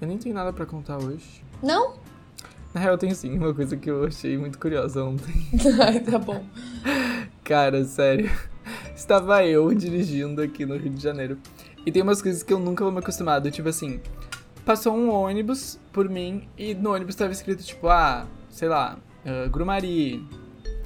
Eu nem tenho nada pra contar hoje. Não? Na real, eu tenho sim uma coisa que eu achei muito curiosa ontem. Ai, tá bom. Cara, sério. Estava eu dirigindo aqui no Rio de Janeiro. E tem umas coisas que eu nunca vou me acostumar. do Tipo assim, passou um ônibus por mim e no ônibus tava escrito, tipo, ah, sei lá, uh, Grumari,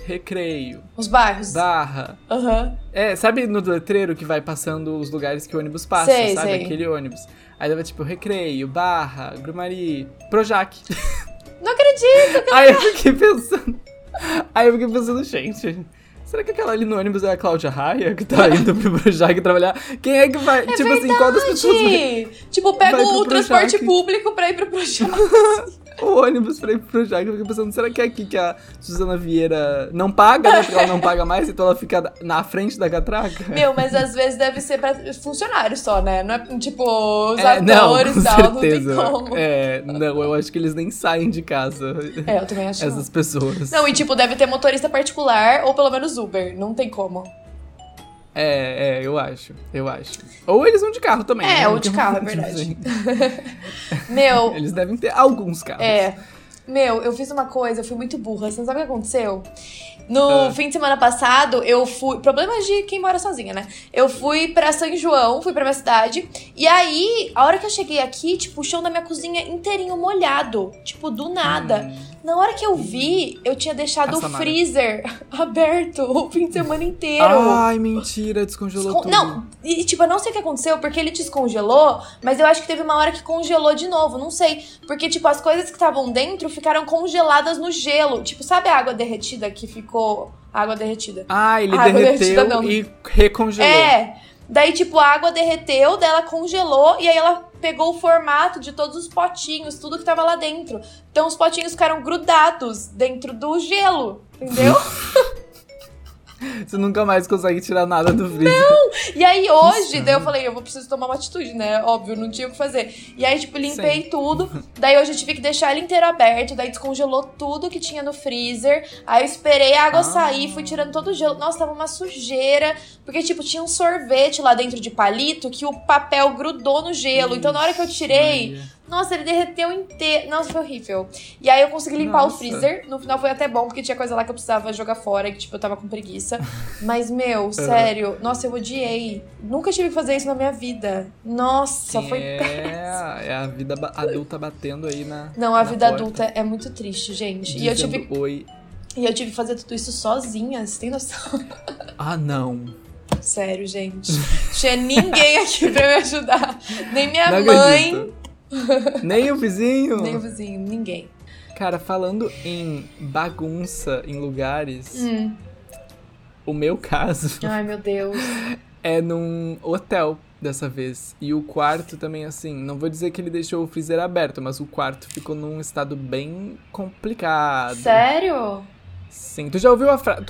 Recreio, Os bairros. Barra. Aham. É, sabe no letreiro que vai passando os lugares que o ônibus passa, Sei, sabe? sei. Aquele ônibus. Aí tava tipo Recreio, Barra, Grumari, Projac. Não acredito! Aí eu fiquei pensando. Aí eu fiquei pensando, gente. Será que aquela ali no ônibus é a Cláudia Raia que tá indo pro Projac trabalhar? Quem é que vai? É tipo assim, qual das pessoas vai Tipo, pega o transporte público pra ir pro Projac. O ônibus pra ir pro Projac? Eu fiquei pensando, será que é aqui que a Suzana Vieira não paga, né? Porque ela não paga mais, então ela fica na frente da catraca? Meu, mas às vezes deve ser pra funcionários só, né? Não é tipo os É, não, atores com e tal, não tem certeza. como. É, não, eu acho que eles nem saem de casa. É, eu também acho. Essas pessoas. Não, e tipo, deve ter motorista particular ou pelo menos Uber. Não tem como. É, é, eu acho. Eu acho. Ou eles vão de carro também. É, né? ou de carro, é Tipo verdade. assim, Meu, Eles devem ter alguns carros. é. Meu, eu fiz uma coisa, eu fui muito burra. Você não sabe o que aconteceu? No Ah. fim de semana passado, eu fui. Problemas de quem mora sozinha, né? Eu fui pra São João, fui pra minha cidade. E aí, a hora que eu cheguei aqui, tipo, o chão da minha cozinha inteirinho molhado. Tipo, do nada. Hum. Na hora que eu vi, eu tinha deixado o freezer aberto o fim de semana inteiro. Ai, mentira, descongelou Descon- tudo. Não, e tipo, eu não sei o que aconteceu, porque ele descongelou, mas eu acho que teve uma hora que congelou de novo, não sei. Porque, tipo, as coisas que estavam dentro ficaram congeladas no gelo. Tipo, sabe a água derretida que ficou. Água derretida. Ah, ele derreteu e recongelou. É! Daí, tipo, a água derreteu, daí ela congelou e aí ela pegou o formato de todos os potinhos, tudo que tava lá dentro. Então os potinhos ficaram grudados dentro do gelo, entendeu? Você nunca mais consegue tirar nada do freezer. E aí hoje, daí eu falei, eu vou preciso tomar uma atitude, né? Óbvio, não tinha o que fazer. E aí, tipo, limpei tudo. Daí hoje eu tive que deixar ele inteiro aberto. Daí descongelou tudo que tinha no freezer. Aí eu esperei a água Ah. sair, fui tirando todo o gelo. Nossa, tava uma sujeira. Porque, tipo, tinha um sorvete lá dentro de palito que o papel grudou no gelo. Então na hora que eu tirei. Nossa, ele derreteu inteiro. Nossa, foi horrível. E aí eu consegui limpar Nossa. o freezer. No final foi até bom, porque tinha coisa lá que eu precisava jogar fora, e que, tipo, eu tava com preguiça. Mas, meu, sério, nossa, eu odiei. Nunca tive que fazer isso na minha vida. Nossa, foi é, péssimo. é a vida adulta batendo aí na. Não, a na vida porta, adulta é muito triste, gente. E eu, dizendo tive, Oi. e eu tive que fazer tudo isso sozinha, você tem noção? Ah, não. Sério, gente. Não tinha ninguém aqui pra me ajudar. Nem minha não mãe, acredito. Nem o vizinho. nem o vizinho, ninguém. Cara, falando em bagunça em lugares, Hum. o meu caso Ai, meu Deus. é num hotel dessa vez. E o quarto também, assim, não vou dizer que ele deixou o freezer aberto, mas o quarto ficou num estado bem complicado. Sério? Sim, tu já ouviu a frase.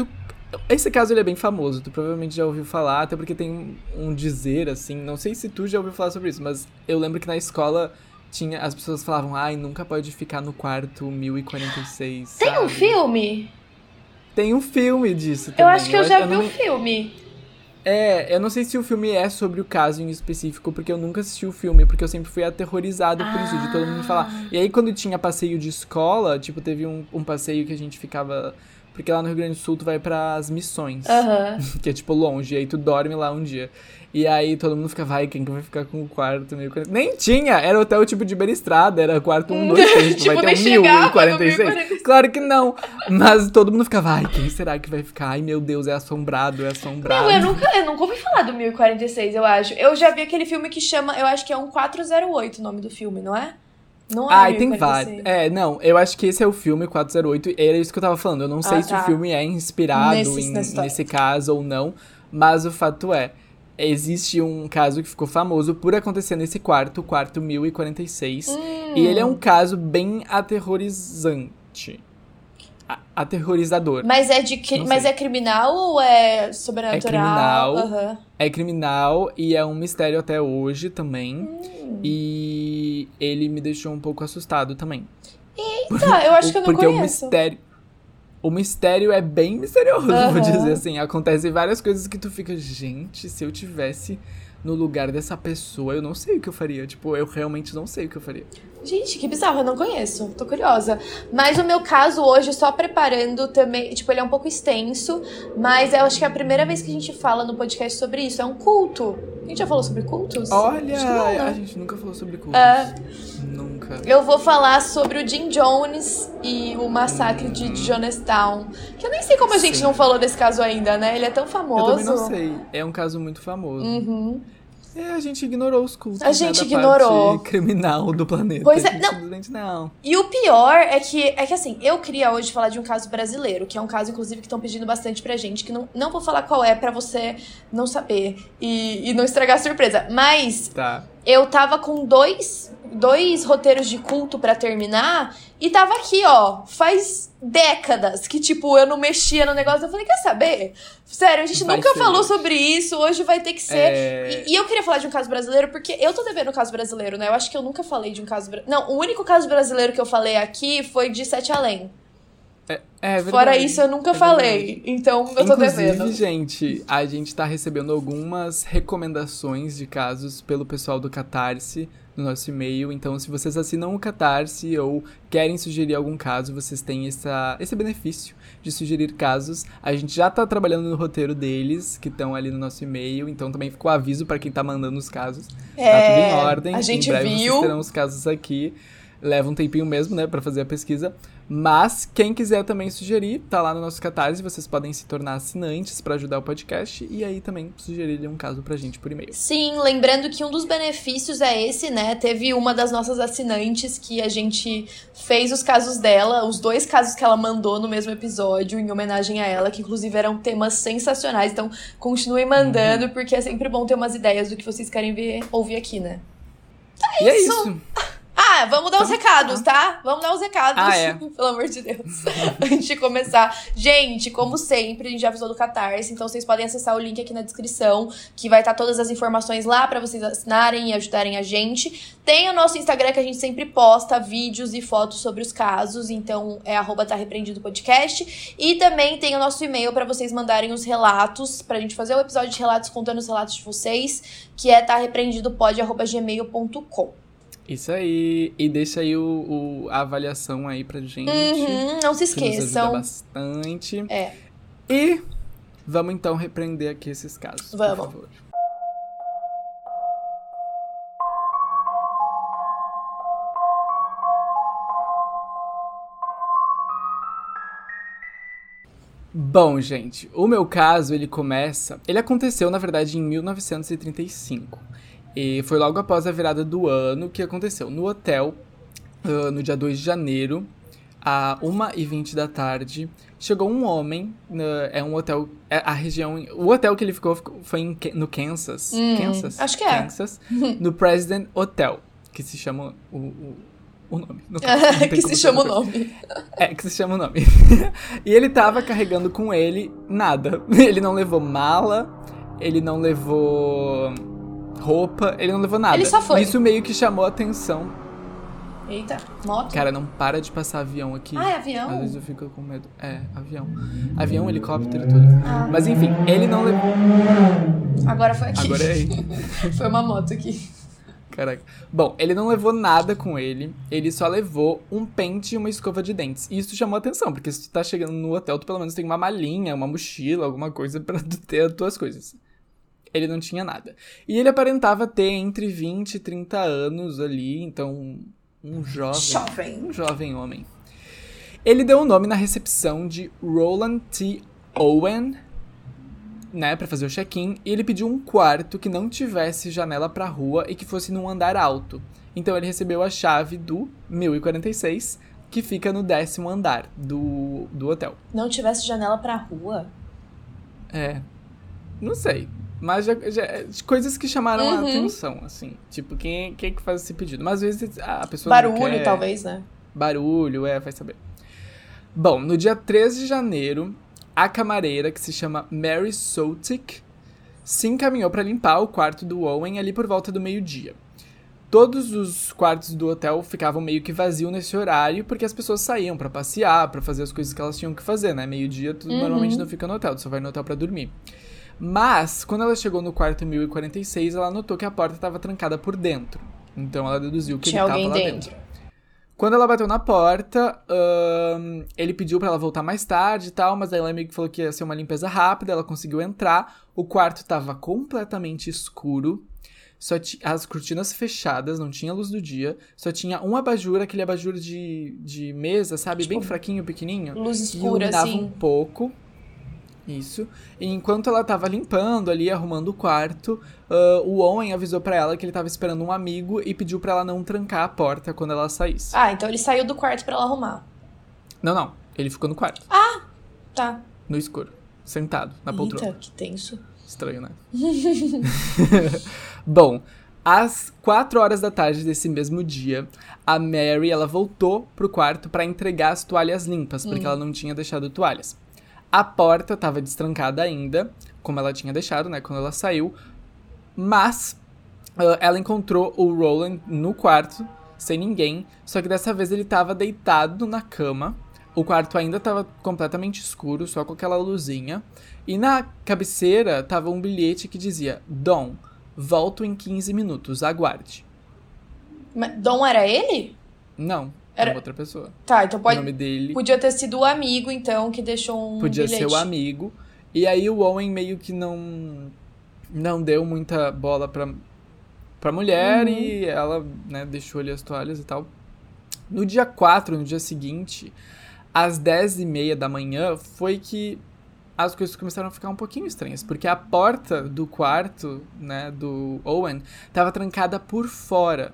Esse caso ele é bem famoso, tu provavelmente já ouviu falar, até porque tem um dizer assim, não sei se tu já ouviu falar sobre isso, mas eu lembro que na escola tinha as pessoas falavam, ai, nunca pode ficar no quarto 1046. Tem um sabe? filme? Tem um filme disso Eu também. acho que eu já vi não o me- filme. É, eu não sei se o filme é sobre o caso em específico, porque eu nunca assisti o filme, porque eu sempre fui aterrorizado por isso, de todo mundo falar. E aí, quando tinha passeio de escola, tipo, teve um, um passeio que a gente ficava. Porque lá no Rio Grande do Sul tu vai pras missões, Aham. que é tipo longe, e aí tu dorme lá um dia. E aí todo mundo fica, vai, quem que vai ficar com o quarto 1046? Nem tinha! Era hotel tipo de beira estrada, era quarto 1, 2, 3, tipo, Tipo, vai ter um chegava no 1046. 1046. Claro que não! Mas todo mundo ficava, ai, quem será que vai ficar? Ai meu Deus, é assombrado, é assombrado. Não, eu nunca, eu nunca ouvi falar do 1046, eu acho. Eu já vi aquele filme que chama, eu acho que é um 408 o nome do filme, não é? Não é Ai, tem 1046. vários. É, não, eu acho que esse é o filme 408. Era isso que eu tava falando. Eu não sei Ah, se tá. o filme é inspirado Nesse- em- nesse caso ou não. Mas o fato é, existe um caso que ficou famoso por acontecer nesse quarto, o quarto 1046. Hum. E ele é um caso bem aterrorizante. Aterrorizador. Mas é de cri- mas é criminal ou é sobrenatural? criminal. Aham. É criminal e é um mistério até hoje também. Hum. E ele me deixou um pouco assustado também. Tá, eu acho que eu não Porque o conheço. mistério. O mistério é bem misterioso, vou Aham. dizer assim. Acontecem várias coisas que tu fica, gente, se eu tivesse no lugar dessa pessoa, eu não sei o que eu faria. Tipo, eu realmente não sei o que eu faria. Gente, que bizarro, eu não conheço. Tô curiosa. Mas o meu caso hoje, só preparando também, tipo, ele é um pouco extenso, mas eu acho que é a primeira vez que a gente fala no podcast sobre isso. É um culto. A gente já falou sobre cultos? Olha, não, né? a gente nunca falou sobre cultos. É. Nunca. Eu vou falar sobre o Jim Jones e o massacre de Jonestown. Que eu nem sei como a gente Sim. não falou desse caso ainda, né? Ele é tão Eu famoso. também não sei. É um caso muito famoso. Uhum. É, a gente ignorou os cultos. A né, gente da ignorou. Parte criminal do planeta. Pois é, não. Não. E o pior é que, é que assim, eu queria hoje falar de um caso brasileiro, que é um caso, inclusive, que estão pedindo bastante pra gente, que não, não vou falar qual é pra você não saber e, e não estragar a surpresa. Mas Tá. eu tava com dois, dois roteiros de culto pra terminar e tava aqui, ó, faz décadas que, tipo, eu não mexia no negócio. Eu falei, quer saber? Sério, a gente Vai nunca ser. falou sobre isso, hoje vai ter que ser. É... E, e eu queria falar de um caso brasileiro, porque eu tô devendo um caso brasileiro, né? Eu acho que eu nunca falei de um caso brasileiro. Não, o único caso brasileiro que eu falei aqui foi de Sete Além. É, é. Fora isso, eu nunca É falei. Então, eu tô Inclusive, devendo. gente, a gente tá recebendo algumas recomendações de casos pelo pessoal do Catarse no nosso e-mail. Então, se vocês assinam o Catarse ou querem sugerir algum caso, vocês têm essa, esse benefício de sugerir casos. A gente já tá trabalhando no roteiro deles, que estão ali no nosso e-mail. Então, também ficou aviso pra quem tá mandando os casos. Tá tudo em ordem. É, A gente em breve viu. vocês terão os casos aqui. Leva um tempinho mesmo, né, pra fazer a pesquisa. Mas quem quiser também sugerir, tá lá no nosso Catarse, vocês podem se tornar assinantes pra ajudar o podcast e aí também sugerir um caso pra gente por e-mail. Sim, lembrando que um dos benefícios é esse, né? Teve uma das nossas assinantes que a gente fez os casos dela, os dois casos que ela mandou no mesmo episódio, em homenagem a ela, que inclusive eram temas sensacionais. Então, continuem mandando, Uhum. porque é sempre bom ter umas ideias do que vocês querem ver, ouvir aqui, né? e é isso. Ah, vamos dar os Então, recados, tá? Vamos dar os recados, Ah, é. pelo amor de Deus. Antes de começar. Gente, como sempre, a gente já avisou do Catarse, então vocês podem acessar o link aqui na descrição, que vai estar todas as informações lá pra vocês assinarem e ajudarem a gente. Tem o nosso Instagram que a gente sempre posta vídeos e fotos sobre os casos, então é arroba tá repreendido podcast. E também tem o nosso e-mail pra vocês mandarem os relatos, pra gente fazer o episódio de relatos contando os relatos de vocês, que é tá repreendidopod.gmail.com. Isso aí. E deixa aí o, o- a avaliação aí pra gente. Uhum, não se que nos ajuda esqueçam. bastante. É. E vamos então repreender aqui esses casos. Vamos. Por favor. Bom, gente, o meu caso, ele começa... Ele aconteceu, na verdade, em 1935. E foi logo após a virada do ano que aconteceu. No hotel, ah, no dia 2 de janeiro, a 1h20 da tarde, chegou um homem, na- é um hotel, é a região, o hotel que ele ficou, ficou- foi em no Kansas, Hum, Kansas, acho que é. Kansas, no President Hotel, que se chama o, o, o nome. no caso, que se chama o nome. É, que se chama o nome. e ele tava carregando com ele nada. Ele não levou mala, ele não levou roupa, ele não levou nada. Ele só foi. Isso meio que chamou a atenção. Eita, moto. Cara, não para de passar avião aqui. Ah, é Às avião? vezes eu fico com medo. É, avião. Avião, helicóptero, tudo. Ah. Mas enfim, ele não levou. Agora foi aqui. Agora é aí. Foi uma moto aqui. Caraca. Bom, ele não levou nada com ele. Ele só levou um pente e uma escova de dentes. E isso chamou atenção, porque se tu tá chegando no hotel, tu pelo menos tem uma malinha, uma mochila, alguma coisa pra tu ter as tuas coisas. Ele não tinha nada. E ele aparentava ter entre 20 e 30 anos ali, então um jovem. Jovem. Um jovem homem. Ele deu o nome na recepção de Roland T. Owen, né, para fazer o check-in, e ele pediu um quarto que não tivesse janela pra rua e que fosse num andar alto. Então ele recebeu a chave do 1046, que fica no décimo andar do, do hotel. Não tivesse janela pra rua? É. Não sei. Mas já, já- coisas que chamaram a Uhum. atenção, assim. Tipo, quem, quem é que faz esse pedido? Mas às vezes a pessoa Barulho, quer... talvez, né? Barulho, é, vai saber. Bom, no dia 13 de janeiro, a camareira, que se chama Mary Soltic, se encaminhou para limpar o quarto do Owen ali por volta do meio-dia. Todos os quartos do hotel ficavam meio que vazios nesse horário, porque as pessoas saíam para passear, para fazer as coisas que elas tinham que fazer, né? Meio-dia, tu Uhum. normalmente não fica no hotel, tu só vai no hotel para dormir. Mas, quando ela chegou no quarto 1046, ela notou que a porta estava trancada por dentro. Então ela deduziu que Tinha ele estava lá dentro. dentro. Quando ela bateu na porta, ahn, ele pediu pra ela voltar mais tarde e tal, mas aí ela meio que falou que ia ser uma limpeza rápida, ela conseguiu entrar. O quarto tava completamente escuro. Só as cortinas fechadas, não tinha luz do dia. Só tinha um abajur, aquele abajur de, de mesa, sabe? Bem fraquinho, pequenininho. Luz escura, iluminava assim. um pouco. Isso. E enquanto ela tava limpando ali, arrumando o quarto, ah, o Owen avisou pra ela que ele tava esperando um amigo e pediu pra ela não trancar a porta quando ela saísse. Ah, então ele saiu do quarto pra ela arrumar. Não, não. Ele ficou no quarto, Tá. no escuro, sentado na poltrona. Eita, que tenso. Estranho, né? Bom, às 4 horas da tarde desse mesmo dia, a Mary ela voltou pro quarto pra entregar as toalhas limpas, porque ela não tinha deixado toalhas. A porta estava destrancada ainda, como ela tinha deixado, né, quando ela saiu, mas ah, ela encontrou o Roland no quarto, sem ninguém, só que dessa vez ele estava deitado na cama. O quarto ainda estava completamente escuro, só com aquela luzinha. E na cabeceira tava um bilhete que dizia: Dom, volto em 15 minutos, aguarde. Mas Dom era ele? Não, era Era- outra pessoa. Tá, então O pode, nome dele podia ter sido o amigo, então, que deixou um podia bilhete. ser o amigo. E aí o Owen meio que não não deu muita bola pra, pra mulher Uhum. e ela, né, deixou ali as toalhas e tal. No dia 4, no dia seguinte, às 10 e meia da manhã, foi que as coisas começaram a ficar um pouquinho estranhas, porque a porta do quarto, né, do Owen, tava trancada por fora.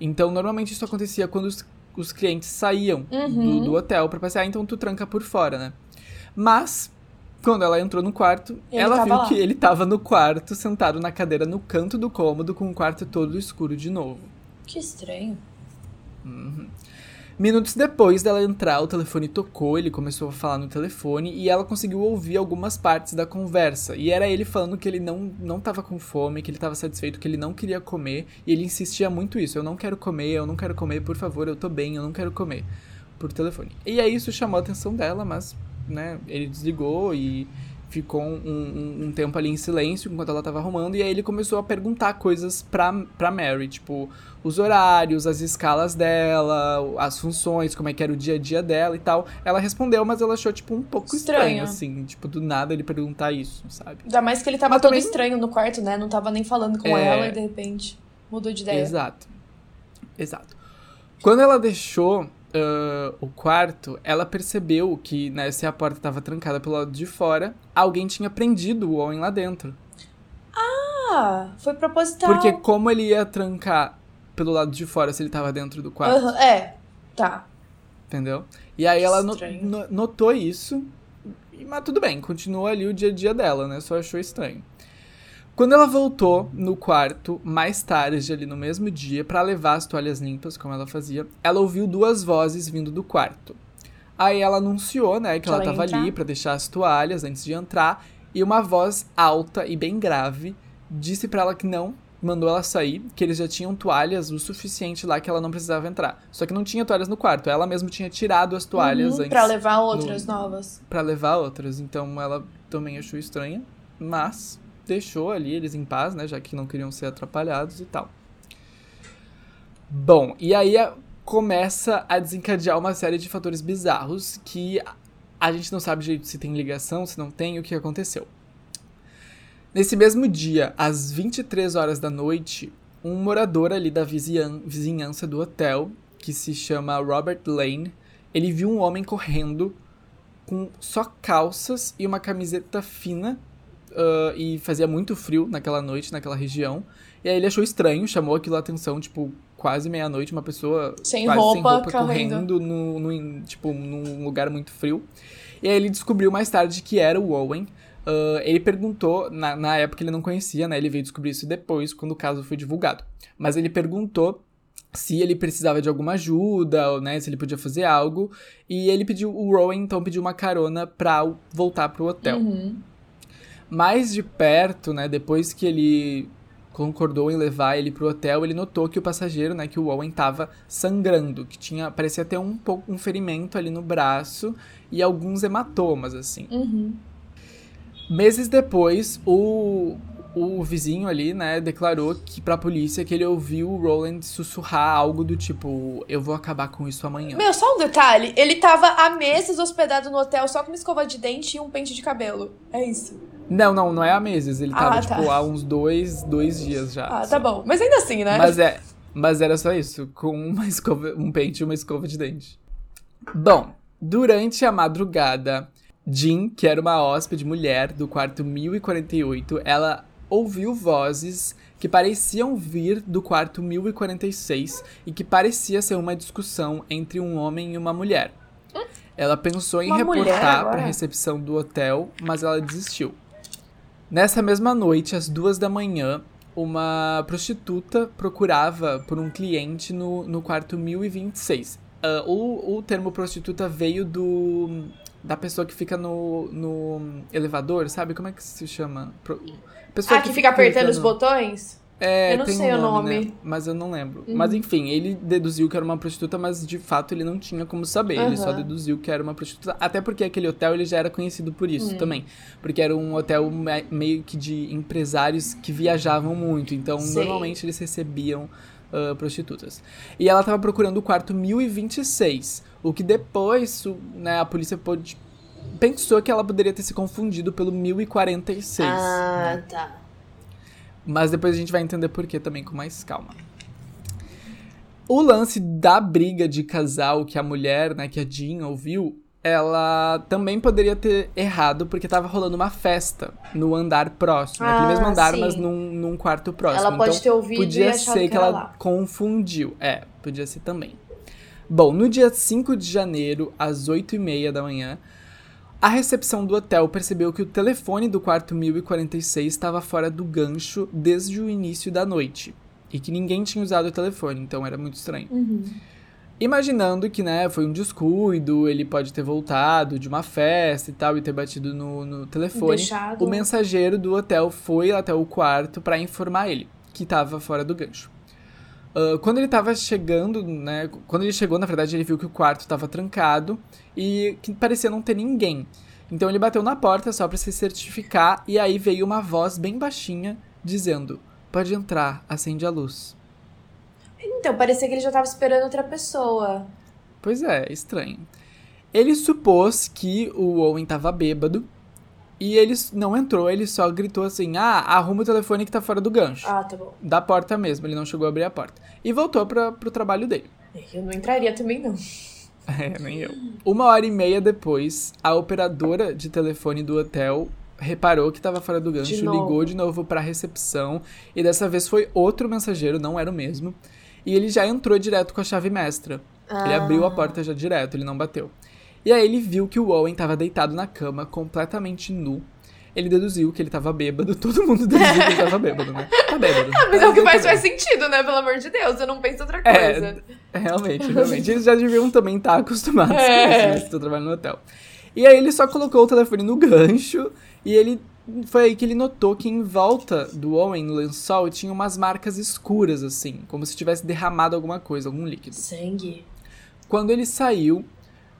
Então, normalmente isso acontecia quando os, os clientes saíam do, Uhum. do hotel pra passear, então tu tranca por fora, né? Mas, quando ela entrou no quarto, Ele ela viu lá. que ele tava no quarto, sentado na cadeira no canto do cômodo, com o quarto todo escuro de novo. Que estranho. Minutos depois dela entrar, o telefone tocou, ele começou a falar no telefone e ela conseguiu ouvir algumas partes da conversa. E era ele falando que ele não, não tava com fome, que ele tava satisfeito, que ele não queria comer. E ele insistia muito isso: eu não quero comer, eu não quero comer, por favor, eu tô bem, eu não quero comer. Por telefone. E aí isso chamou a atenção dela, mas, né, ele desligou e ficou um, um- um tempo ali em silêncio enquanto ela tava arrumando. E aí ele começou a perguntar coisas pra, pra Mary, tipo, os horários, as escalas dela, as funções, como é que era o dia a dia dela e tal. Ela respondeu, mas ela achou, tipo, um pouco estranho, Estranho. assim. Tipo, do nada ele perguntar isso, sabe? Ainda mais que ele tava Mas todo também- estranho no quarto, né? Não tava nem falando com É. ela e de repente mudou de ideia. Exato. Exato. Quando ela deixou ah, o quarto, ela percebeu que, né, se a porta estava trancada pelo lado de fora, alguém tinha prendido o Owen lá dentro. Ah, foi proposital. Porque como ele ia trancar pelo lado de fora se ele tava dentro do quarto? Aham, É, tá. Entendeu? E aí ela no- no- notou isso, mas tudo bem, continuou ali o dia a dia dela, né? Só achou estranho. Quando ela voltou no quarto, mais tarde, ali no mesmo dia, pra levar as toalhas limpas, como ela fazia, ela ouviu duas vozes vindo do quarto. Aí ela anunciou, né, que ela ela ia tava ali pra deixar as toalhas antes de entrar, e uma voz alta e bem grave disse pra ela que não, mandou ela sair, que eles já tinham toalhas o suficiente lá que ela não precisava entrar. Só que não tinha toalhas no quarto, ela mesma tinha tirado as toalhas Uhum, antes pra levar outras novas. pra levar outras, então ela também achou estranha, mas deixou ali eles em paz, né, já que não queriam ser atrapalhados e tal. Bom, e aí começa a desencadear uma série de fatores bizarros que a- gente não sabe direito se tem ligação, se não tem, o que aconteceu. Nesse mesmo dia, às 23 horas da noite, um morador ali da vizinhan- vizinhança do hotel, que se chama Robert Lane, ele viu um homem correndo com só calças e uma camiseta fina ah, e fazia muito frio naquela noite, naquela região. E aí ele achou estranho, chamou aquilo a atenção, tipo, quase meia-noite, uma pessoa Sem quase sem roupa, roupa correndo. no, no- tipo, num lugar muito frio. E aí ele descobriu mais tarde que era o Owen. Ah, ele perguntou, na, na época ele não conhecia, né? Ele veio descobrir isso depois, quando o caso foi divulgado. Mas ele perguntou se ele precisava de alguma ajuda, ou, né, se ele podia fazer algo. E ele pediu, o Rowan então pediu uma carona pra voltar pro hotel. Uhum. Mais de perto, né, depois que ele concordou em levar ele pro hotel, ele notou que o passageiro, né, que o Owen tava sangrando, que tinha, parecia ter um pouco um ferimento ali no braço e alguns hematomas assim. Uhum. Meses depois, o, o vizinho ali, né, declarou que pra polícia que ele ouviu o Roland sussurrar algo do tipo, eu vou acabar com isso amanhã. Meu, só um detalhe. Ele tava há meses hospedado no hotel só com uma escova de dente e um pente de cabelo. É isso. Não, não, não é há meses. Ele tava, Ah, tipo, tá. há uns dois, dois dias já. Ah, só. tá bom. Mas ainda assim, né? Mas é. Mas era só isso, com uma escova, um pente e uma escova de dente. Bom, durante a madrugada, Jean, que era uma hóspede mulher do quarto 1048, ela ouviu vozes que pareciam vir do quarto 1046 e que parecia ser uma discussão entre um homem e uma mulher. Ela pensou em Uma reportar para a recepção do hotel, mas ela desistiu. Nessa mesma noite, às duas da manhã, uma prostituta procurava por um cliente no, no quarto 1026. Ah, o, o termo prostituta veio do da pessoa que fica no, no elevador, sabe? Como é que se chama? Pro- pessoa Ah, que fica apertando os botões? É, Eu não tem sei um o nome, nome. né? Mas eu não lembro. Uhum. Mas enfim, ele deduziu que era uma prostituta, mas de fato ele não tinha como saber. Ele só deduziu que era uma prostituta. Até porque aquele hotel ele já era conhecido por isso Hum. também. Porque era um hotel me- meio que de empresários que viajavam muito. Então, Sei. normalmente eles recebiam ah, prostitutas. E ela tava procurando o quarto 1026. O que depois né, a polícia pôde. Pensou que ela poderia ter se confundido pelo 1046. Ah, tá. Mas depois a gente vai entender por que também com mais calma. O lance da briga de casal que a mulher, né, que a Jean ouviu, ela também poderia ter errado porque tava rolando uma festa no andar próximo. naquele Ah, mesmo andar, sim. mas num, num quarto próximo. Ela pode então, ter ouvido e podia achado ser que, que ela lá. confundiu. É, podia ser também. Bom, no dia 5 de janeiro, às 8h30 da manhã, a recepção do hotel percebeu que o telefone do quarto 1046 estava fora do gancho desde o início da noite. E que ninguém tinha usado o telefone, então era muito estranho. Uhum. Imaginando que, né, foi um descuido, ele pode ter voltado de uma festa e tal e ter batido no, no telefone. Deixado. O mensageiro do hotel foi até o quarto para informar ele que estava fora do gancho. Ah, quando ele estava chegando, né? Quando ele chegou, na verdade, ele viu que o quarto estava trancado e que parecia não ter ninguém. Então ele bateu na porta só para se certificar e aí veio uma voz bem baixinha dizendo: "Pode entrar, acende a luz". Então, parecia que ele já tava esperando outra pessoa. Pois é, estranho. Ele supôs que o Owen tava bêbado e ele não entrou, ele só gritou assim: "Ah, arruma o telefone que tá fora do gancho". Ah, tá bom. Da porta mesmo, ele não chegou a abrir a porta. E voltou para pro trabalho dele. Eu não entraria também, não. É, nem eu. Uma hora e meia depois, a operadora de telefone do hotel reparou que estava fora do gancho, novo. ligou de novo para a recepção e dessa vez foi outro mensageiro, não era o mesmo. E ele já entrou direto com a chave mestra. Ele Ah. abriu a porta já direto, ele não bateu. E aí ele viu que o Owen estava deitado na cama, completamente nu. Ele deduziu que ele estava bêbado. Todo mundo deduziu que ele estava bêbado, né? Tá bêbado. Ah, mas é o que ele mais tá faz sentido, né? Pelo amor de Deus, eu não penso outra É, coisa. Realmente, realmente. Eles já deviam também estar acostumados É. com isso, né? Se tu trabalha no hotel. E aí ele só colocou o telefone no gancho e ele. Foi aí que ele notou que em volta do Owen, no lençol, tinha umas marcas escuras, assim, como se tivesse derramado alguma coisa, algum líquido. Sangue. Quando ele saiu,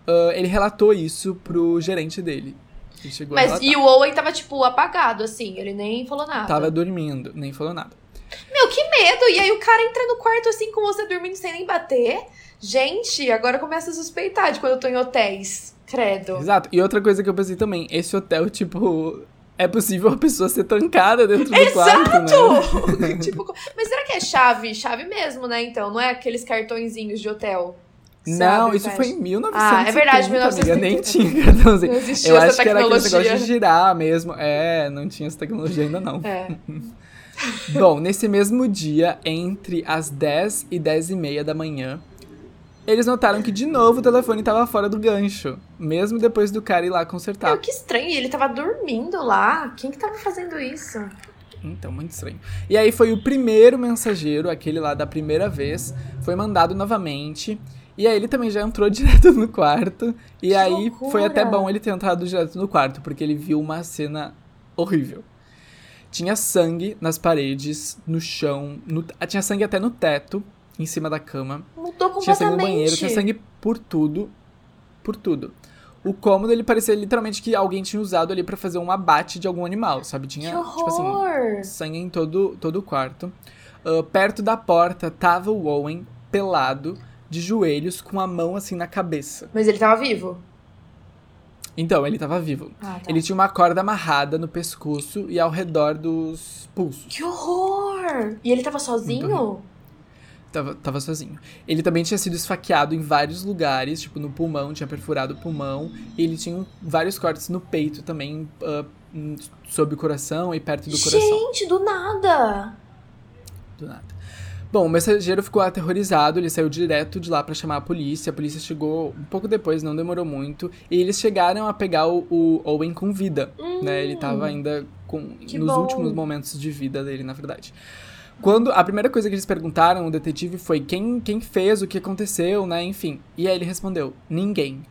ah, ele relatou isso pro gerente dele. Mas e o Owen tava, tipo, apagado, assim. Ele nem falou nada. Tava dormindo, nem falou nada. Meu, que medo! E aí o cara entra no quarto assim com você dormindo sem nem bater. Gente, agora começa a suspeitar de quando eu tô em hotéis. Credo. Exato. E outra coisa que eu pensei também, esse hotel, tipo, é possível a pessoa ser trancada dentro do quarto, né? tipo, mas será que é chave? Chave mesmo, né? Então, não é aqueles cartõezinhos de hotel. Você Não, isso foi em 1970, Ah, é verdade, amiga, nem 1970. tinha cartãozinho. Não existia Eu essa acho que era aquele tecnologia. negócio de girar mesmo. É, não tinha essa tecnologia ainda não. É. Bom, nesse mesmo dia, entre as 10 e 10 e meia da manhã, eles notaram que de novo o telefone estava fora do gancho, mesmo depois do cara ir lá consertar. Meu, que estranho. Ele tava dormindo lá. Quem que tava fazendo isso? Então, muito estranho. E aí foi o primeiro mensageiro, aquele lá da primeira vez, foi mandado novamente. E aí ele também já entrou direto no quarto. E Que aí foi loucura! até bom ele ter entrado direto no quarto, porque ele viu uma cena horrível. Tinha sangue nas paredes, no chão, no- tinha sangue até no teto, em cima da cama. Mudou completamente. Tinha sangue no banheiro, tinha sangue por tudo. Por tudo. o cômodo ele parecia literalmente que alguém tinha usado ali pra fazer um abate de algum animal, sabe? Tinha, Que tipo assim, sangue em todo, todo o quarto. Ah, perto da porta tava o Owen pelado, de joelhos, com a mão assim na cabeça. Mas ele tava vivo. Então, ele tava vivo. Ah, tá. Ele tinha uma corda amarrada no pescoço e ao redor dos pulsos. Que horror! E ele tava sozinho? Tava, tava sozinho. Ele também tinha sido esfaqueado em vários lugares, tipo no pulmão, tinha perfurado o pulmão. E ele tinha vários cortes no peito também, hum, sob o coração e perto do coração. Gente, do nada! Do nada. Bom, o mensageiro ficou aterrorizado, ele saiu direto de lá pra chamar a polícia. A polícia chegou um pouco depois, não demorou muito. E eles chegaram a pegar o, o Owen com vida, né? Ele tava ainda com, Hum. Nos bom. últimos momentos de vida dele, na verdade. Quando a primeira coisa que eles perguntaram, o detetive, foi quem, quem fez, o que aconteceu, né? Enfim. E aí ele respondeu: ninguém.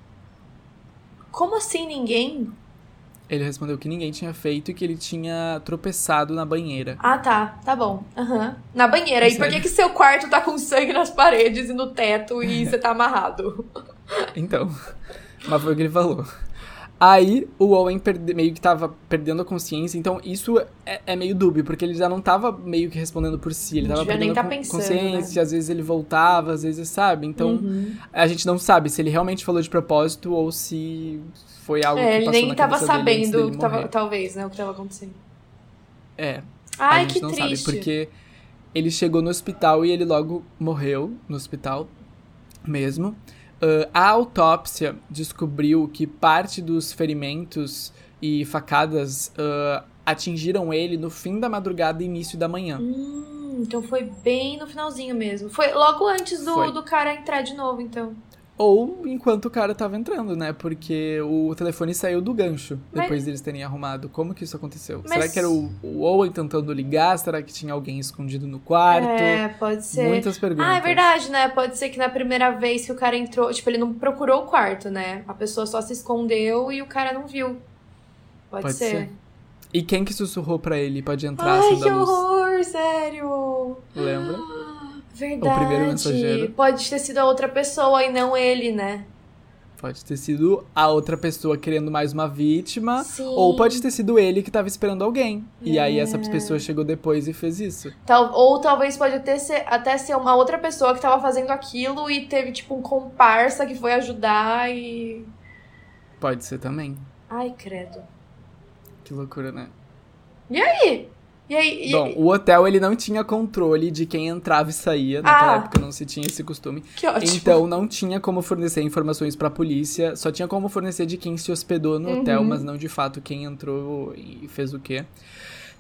Como assim ninguém? Ele respondeu que ninguém tinha feito e que ele tinha tropeçado na banheira. Ah, tá. Tá bom. Aham. Na banheira. E por que, que seu quarto tá com sangue nas paredes e no teto e você tá amarrado? Então, mas foi o que ele falou. Aí o Owen perde- meio que tava perdendo a consciência, então isso é, é meio dúbio, porque ele já não tava meio que respondendo por si, ele tava nem perdendo tá a pensando, consciência, às vezes ele voltava, às vezes, sabe? Então Uhum. a gente não sabe se ele realmente falou de propósito ou se foi algo É, que ele passou nem na tava sabendo, tava- talvez, né, o que tava acontecendo. É, a Ai, gente que não triste. sabe, porque ele chegou no hospital e ele logo morreu no hospital mesmo. Ah, a autópsia descobriu que parte dos ferimentos e facadas ah, atingiram ele no fim da madrugada e início da manhã. Hum, então foi bem no finalzinho mesmo. Foi logo antes do, Foi. do cara entrar de novo, então. Ou enquanto o cara tava entrando, né? Porque o telefone saiu do gancho Mas- depois deles terem arrumado. Como que isso aconteceu? Mas- Será que era o, o Owen tentando ligar? Será que tinha alguém escondido no quarto? É, pode ser. Muitas perguntas. Ah, é verdade, né? Pode ser que na primeira vez que o cara entrou, tipo, ele não procurou o quarto, né? A pessoa só se escondeu e o cara não viu. Pode, Pode ser. ser. E quem que sussurrou pra ele? Pode entrar Ai, que horror, sério. Lembra? Verdade. O primeiro mensageiro. Pode ter sido a outra pessoa e não ele, né? Pode ter sido a outra pessoa querendo mais uma vítima. Sim. Ou pode ter sido ele que tava esperando alguém. E aí essa É. pessoa chegou depois e fez isso. Tal- ou talvez pode até ser, até ser uma outra pessoa que tava fazendo aquilo e teve, tipo, um comparsa que foi ajudar e. Pode ser também. Ai, credo. Que loucura, né? E aí? E aí? E- Bom, o hotel ele não tinha controle de quem entrava e saía. Naquela Ah. época não se tinha esse costume. que ótimo. Então não tinha como fornecer informações pra polícia, só tinha como fornecer de quem se hospedou no Uhum. hotel, mas não de fato quem entrou e fez o quê.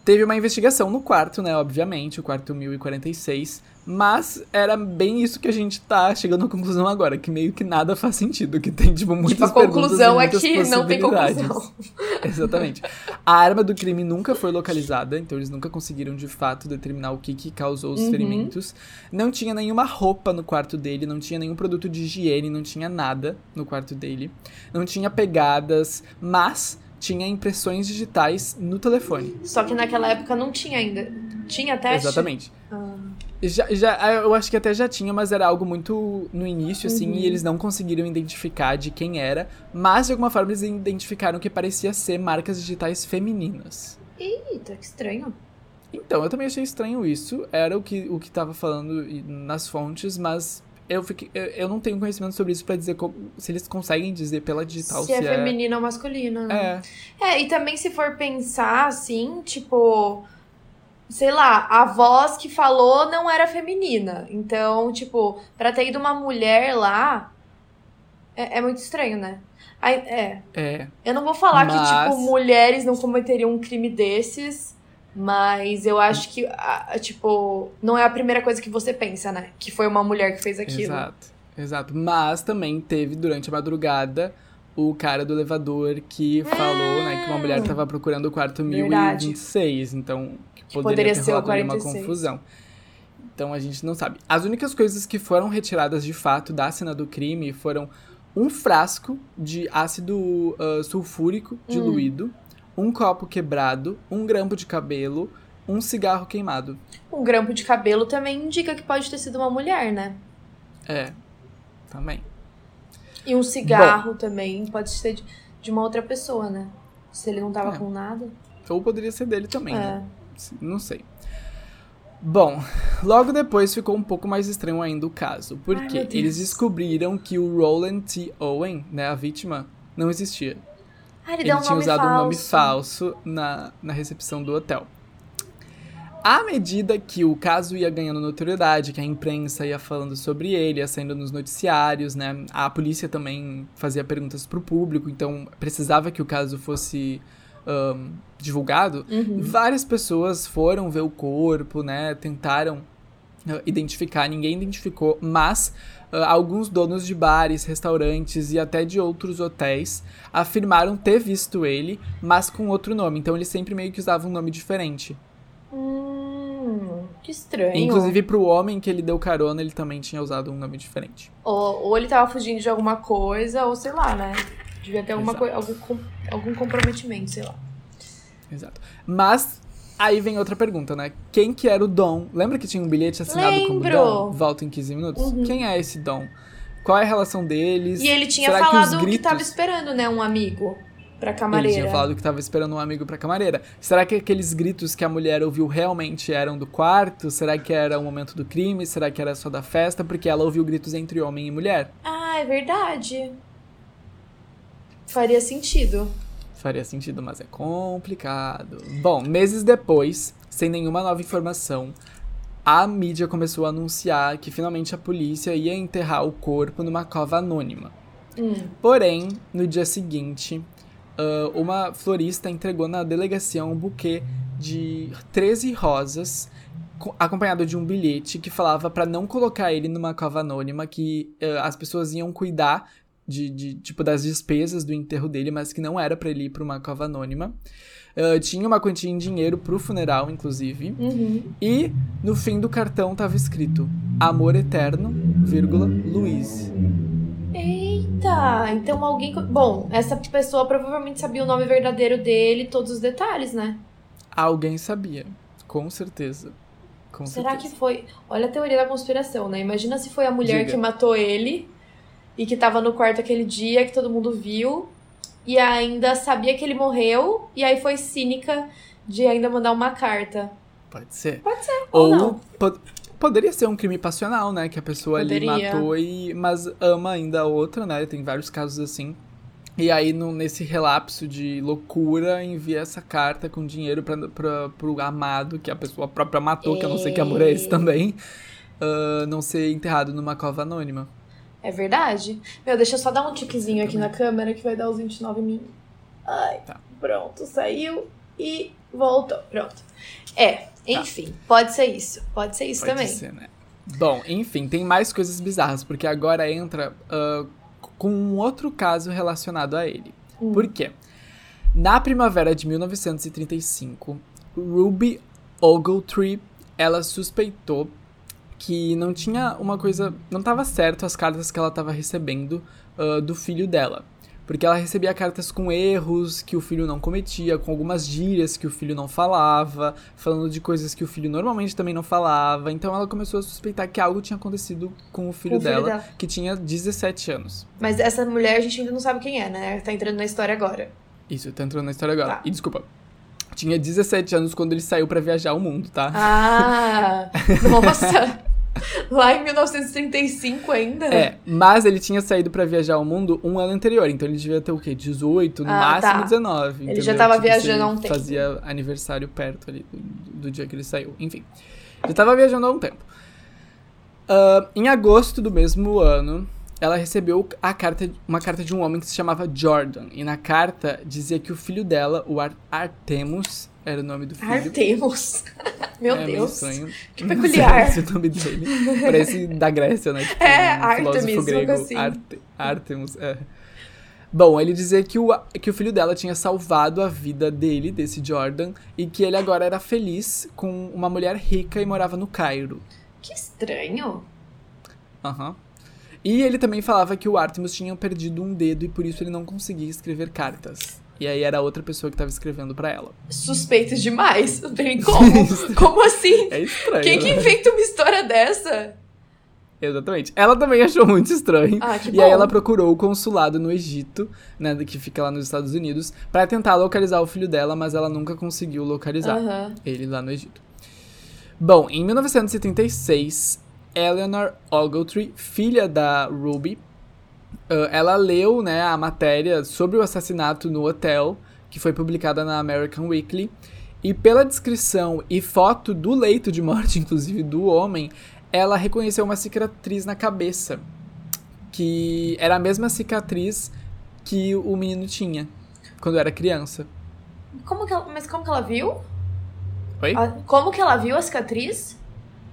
Teve uma investigação no quarto, né, obviamente, o quarto 1046, mas era bem isso que a gente tá chegando à conclusão agora, que meio que nada faz sentido, que tem tipo muitas Tipo, a conclusão é que não tem conclusão. Exatamente. A arma do crime nunca foi localizada, então eles nunca conseguiram de fato determinar o que, que causou os Uhum. ferimentos. Não tinha nenhuma roupa no quarto dele, não tinha nenhum produto de higiene, não tinha nada no quarto dele. Não tinha pegadas, mas tinha impressões digitais no telefone. Só que naquela época não tinha ainda. Tinha teste? Exatamente. Ah. Já, já, eu acho que até já tinha, mas era algo muito no início, assim, Uhum. e eles não conseguiram identificar de quem era. Mas, de alguma forma, eles identificaram que parecia ser marcas digitais femininas. Eita, que estranho. Então, eu também achei estranho isso. Era o que, o que tava falando nas fontes, mas eu, fiquei, eu, eu não tenho conhecimento sobre isso pra dizer como- se eles conseguem dizer pela digital se é feminino ou masculino. né? É, É, e também se for pensar assim, tipo, sei lá, a voz que falou não era feminina. Então, tipo, pra ter ido uma mulher lá, é, é muito estranho, né? Aí, é, é. eu não vou falar que, Mas- tipo, mulheres não cometeriam um crime desses, mas eu acho que, tipo, não é a primeira coisa que você pensa, né? Que foi uma mulher que fez aquilo. Exato, exato. Mas também teve, durante a madrugada, o cara do elevador que falou, né, que uma mulher tava procurando o quarto Hum. Verdade. 1026. Então, que poderia, poderia ter ser rolado uma 46. confusão. Então a gente não sabe. As únicas coisas que foram retiradas de fato da cena do crime foram um frasco de ácido ah, sulfúrico diluído, um copo quebrado, um grampo de cabelo, um cigarro queimado. Um grampo de cabelo também indica que pode ter sido uma mulher, né? É, também. E um cigarro Bom, também pode ser de, uma outra pessoa, né? Se ele não tava é. com nada. Ou poderia ser dele também, é. né? Não sei. Bom, logo depois ficou um pouco mais estranho ainda o caso, porque Ai, eles descobriram que o Roland T. Owen, né, a vítima, não existia. Ah, ele, ele um tinha usado falso. um nome falso na, na recepção do hotel. À medida que o caso ia ganhando notoriedade, que a imprensa ia falando sobre ele, ia saindo nos noticiários, né? A polícia também fazia perguntas pro público, então precisava que o caso fosse um, divulgado, uhum. várias pessoas foram ver o corpo, né? Tentaram uh, identificar, ninguém identificou, mas alguns donos de bares, restaurantes e até de outros hotéis afirmaram ter visto ele, mas com outro nome. Então ele sempre meio que usava um nome diferente. Hum, que estranho. Inclusive pro homem que ele deu carona, ele também tinha usado um nome diferente. Ou, ou ele tava fugindo de alguma coisa, ou sei lá, né? Devia ter alguma coisa, algum, algum comprometimento, sei lá. Exato. Mas aí vem outra pergunta, né? Quem que era o Dom? Lembra que tinha um bilhete assinado Lembro. como Dom? Volta em 15 minutos? Uhum. Quem é esse Dom? Qual é a relação deles? E ele tinha Será falado que, gritos... que tava esperando, né, um amigo pra camareira. Ele tinha falado que tava esperando um amigo pra camareira. Será que aqueles gritos que a mulher ouviu realmente eram do quarto? Será que era o momento do crime? Será que era só da festa? Porque ela ouviu gritos entre homem e mulher. Ah, é verdade. Faria sentido. Faria sentido, mas é complicado. Bom, meses depois, sem nenhuma nova informação, a mídia começou a anunciar que finalmente a polícia ia enterrar o corpo numa cova anônima. Hum. Porém, no dia seguinte, uma florista entregou na delegacia um buquê de 13 rosas acompanhado de um bilhete que falava para não colocar ele numa cova anônima, que as pessoas iam cuidar de, de, tipo das despesas do enterro dele, mas que não era para ele ir para uma cova anônima. Uh, tinha uma quantia em dinheiro pro funeral, inclusive. Uhum. E no fim do cartão tava escrito Amor Eterno, vírgula, Luiz. Eita! Então alguém. Bom, essa pessoa provavelmente sabia o nome verdadeiro dele, todos os detalhes, né? Alguém sabia, com certeza. Com Será certeza. que foi. Olha a teoria da conspiração, né? Imagina se foi a mulher Diga. que matou ele e que tava no quarto aquele dia que todo mundo viu e ainda sabia que ele morreu e aí foi cínica de ainda mandar uma carta. Pode ser. Pode ser. Ou, ou não. Po poderia ser um crime passional, né? Que a pessoa poderia. ali matou e mas ama ainda a outra, né? Tem vários casos assim. E aí, no, nesse relapso de loucura, envia essa carta com dinheiro pra, pra, pro amado, que a pessoa própria matou, e... que eu não sei que amor é esse também, uh, não ser enterrado numa cova anônima. É verdade? Meu, deixa eu só dar um tiquezinho aqui na câmera que vai dar os 29 mil. Ai, tá. pronto, saiu e voltou. Pronto. É, enfim, tá. pode ser isso. Pode ser isso pode também. Ser, né? Bom, enfim, tem mais coisas bizarras, porque agora entra uh, com um outro caso relacionado a ele. Hum. Por quê? Na primavera de 1935, Ruby Ogletree, ela suspeitou que não tinha uma coisa. Não estava certo as cartas que ela estava recebendo uh, do filho dela. Porque ela recebia cartas com erros que o filho não cometia, com algumas gírias que o filho não falava, falando de coisas que o filho normalmente também não falava. Então ela começou a suspeitar que algo tinha acontecido com o filho, com o filho dela, dela, que tinha 17 anos. Mas essa mulher a gente ainda não sabe quem é, né? Tá entrando na história agora. Isso, tá entrando na história agora. Tá. E desculpa, tinha 17 anos quando ele saiu para viajar o mundo, tá? Ah, nossa! Lá em 1935 ainda? É, mas ele tinha saído para viajar ao mundo um ano anterior, então ele devia ter o quê? 18, no ah, máximo tá. 19. Ele entendeu? já tava tipo, viajando há um tempo. Fazia aniversário perto ali do, do, dia que ele saiu. Enfim, já tava viajando há um tempo. Uh, em agosto do mesmo ano, ela recebeu a carta, uma carta de um homem que se chamava Jordan. E na carta dizia que o filho dela, o Ar Artemus, era o nome do filho. Artemus. Meu é, Deus. Que peculiar. Esse é o nome dele. Parece da Grécia, né? Tipo, é, um Artemis, grego. assim. Arte, Artemus, é. Bom, ele dizia que o, que o filho dela tinha salvado a vida dele, desse Jordan, e que ele agora era feliz com uma mulher rica e morava no Cairo. Que estranho. Aham. Uhum. E ele também falava que o Artemis tinha perdido um dedo e por isso ele não conseguia escrever cartas. E aí era outra pessoa que tava escrevendo para ela. Suspeito demais. Como. como assim? É estranho. Quem que né? inventa uma história dessa? Exatamente. Ela também achou muito estranho. Ah, que e aí ela procurou o consulado no Egito, né, que fica lá nos Estados Unidos, pra tentar localizar o filho dela, mas ela nunca conseguiu localizar ele lá no Egito. Bom, em 1976, Eleanor Ogletree, filha da Ruby, ela leu, né, a matéria sobre o assassinato no hotel, que foi publicada na American Weekly, e pela descrição e foto do leito de morte, inclusive do homem, ela reconheceu uma cicatriz na cabeça, que era a mesma cicatriz que o menino tinha quando era criança. Como que ela, mas como que ela viu? Oi? A- Como que ela viu a cicatriz?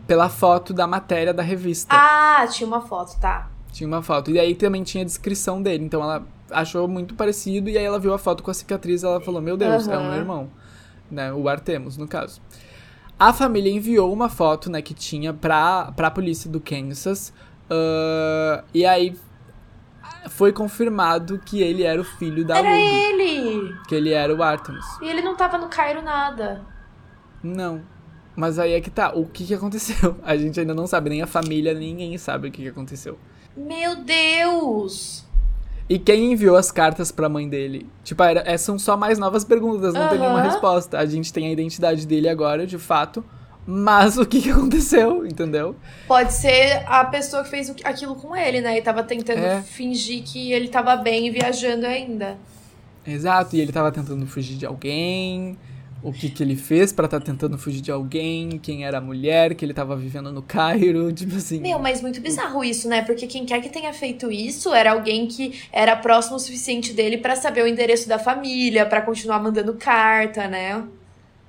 Pela foto da matéria da revista. Ah, tinha uma foto, tá. Tinha uma foto. E aí também tinha a descrição dele. Então ela achou muito parecido e aí ela viu a foto com a cicatriz e ela falou: Meu Deus, é o meu irmão. Né? O Artemus, no caso. A família enviou uma foto, né, que tinha pra, pra polícia do Kansas. ah, e aí foi confirmado que ele era o filho da Era Ruby. ele! Que ele era o Artemus. E ele não tava no Cairo nada. Não. Mas aí é que tá. O que que aconteceu? A gente ainda não sabe. Nem a família, ninguém sabe o que que aconteceu. Meu Deus! E quem enviou as cartas pra mãe dele? Tipo, era, é, são só mais novas perguntas, não tem nenhuma resposta. A gente tem a identidade dele agora, de fato. Mas o que, que aconteceu, entendeu? Pode ser a pessoa que fez aquilo com ele, né? E tava tentando É. fingir que ele tava bem e viajando ainda. Exato, e ele tava tentando fugir de alguém. O que, que ele fez pra estar tentando fugir de alguém? Quem era a mulher que ele tava vivendo no Cairo? Tipo assim. Meu, mas muito bizarro isso, né? Porque quem quer que tenha feito isso era alguém que era próximo o suficiente dele pra saber o endereço da família, pra continuar mandando carta, né?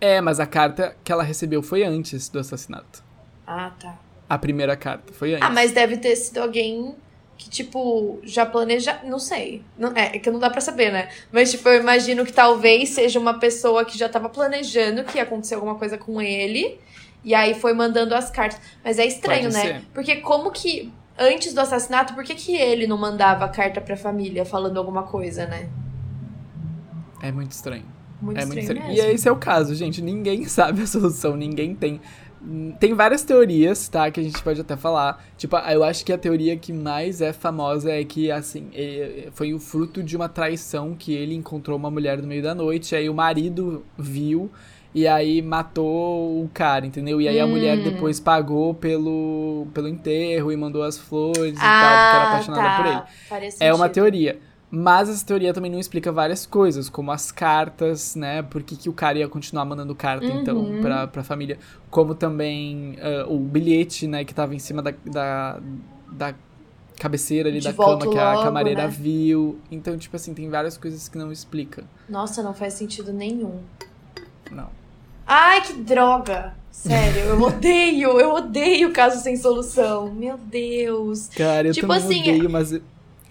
É, mas a carta que ela recebeu foi antes do assassinato. Ah, tá. A primeira carta foi antes. Ah, mas deve ter sido alguém que, tipo, já planeja. Não sei. Não, é, é que não dá pra saber, né? Mas, tipo, eu imagino que talvez seja uma pessoa que já tava planejando que ia acontecer alguma coisa com ele. E aí foi mandando as cartas. Mas é estranho, Pode né? ser. Porque como que. Antes do assassinato, por que, que ele não mandava carta pra família falando alguma coisa, né? É muito estranho. Muito é muito estranho estranho. E mesmo. esse é o caso, gente. Ninguém sabe a solução, ninguém tem. Hum, Tem várias teorias, tá? Que a gente pode até falar. Tipo, eu acho que a teoria que mais é famosa é que, assim, foi o fruto de uma traição que ele encontrou uma mulher no meio da noite, aí o marido viu e aí matou o cara, entendeu? E aí a mulher Hum. depois pagou pelo, pelo enterro e mandou as flores e tal, porque era Ah, apaixonada por ele. tá. Faria É uma sentido. teoria. Mas essa teoria também não explica várias coisas, como as cartas, né? Por que, que o cara ia continuar mandando carta, então, Uhum. pra, pra família. Como também ah, o bilhete, né, que tava em cima da, da, da cabeceira ali De da cama que a logo, camareira né? viu. Então, tipo assim, tem várias coisas que não explica. Nossa, não faz sentido nenhum. Não. Ai, que droga! Sério, eu odeio, eu odeio caso sem solução. Meu Deus. Cara, eu Tipo também assim, odeio, mas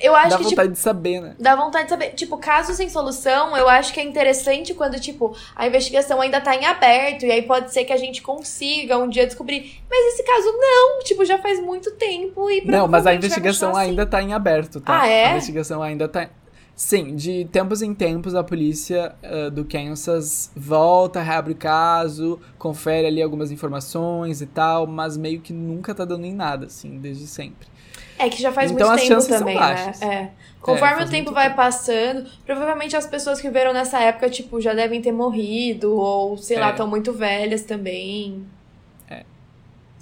Eu acho dá que, vontade tipo, de saber, né? dá vontade de saber. Tipo, caso sem solução, eu acho que é interessante quando, tipo, a investigação ainda tá em aberto. E aí pode ser que a gente consiga um dia descobrir. Mas esse caso não, tipo, já faz muito tempo e Não, mas a investigação continuar assim. ainda tá em aberto, tá? Ah, é? A investigação ainda tá. Sim, de tempos em tempos a polícia ah, do Kansas volta, reabre o caso, confere ali algumas informações e tal, mas meio que nunca tá dando em nada, assim, desde sempre. É que já faz Então muito tempo também, né? baixas. É. Conforme faz o tempo vai tempo. passando, provavelmente as pessoas que viveram nessa época, tipo, já devem ter morrido, ou sei lá, É. estão muito velhas também. É.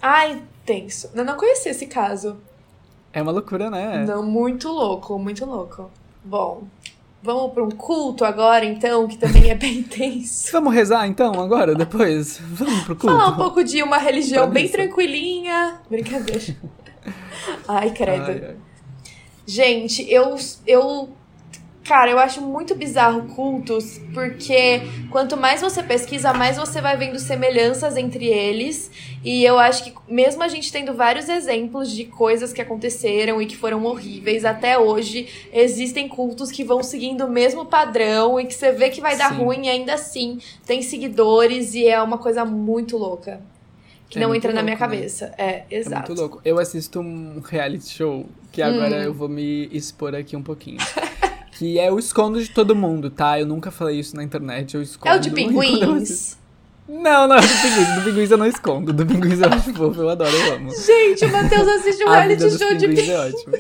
Ai, tenso. Eu não conhecia esse caso. É uma loucura, né? Não, muito louco, muito louco. Bom, vamos para um culto agora, então, que também é bem tenso. Vamos rezar então agora, depois? Vamos pro culto? Falar um pouco de uma religião Pra bem missa. tranquilinha. Brincadeira. Ai, credo. Ai, ai. Gente, eu, eu. Cara, eu acho muito bizarro cultos, porque quanto mais você pesquisa, mais você vai vendo semelhanças entre eles. E eu acho que, mesmo a gente tendo vários exemplos de coisas que aconteceram e que foram horríveis, até hoje existem cultos que vão seguindo o mesmo padrão e que você vê que vai dar Sim. ruim e ainda assim tem seguidores e é uma coisa muito louca. Que É não entra na minha louco, né? cabeça. É, É exato. muito louco. Eu assisto um reality show, que agora Hum. eu vou me expor aqui um pouquinho. que é o escondo de todo mundo, tá? Eu nunca falei isso na internet, eu escondo. É o de pinguins? Não, não é do pinguins. Do pinguins eu não escondo. Do pinguins eu acho fofo, eu adoro, eu amo. Gente, o Matheus assiste um reality show de pinguins é ótimo.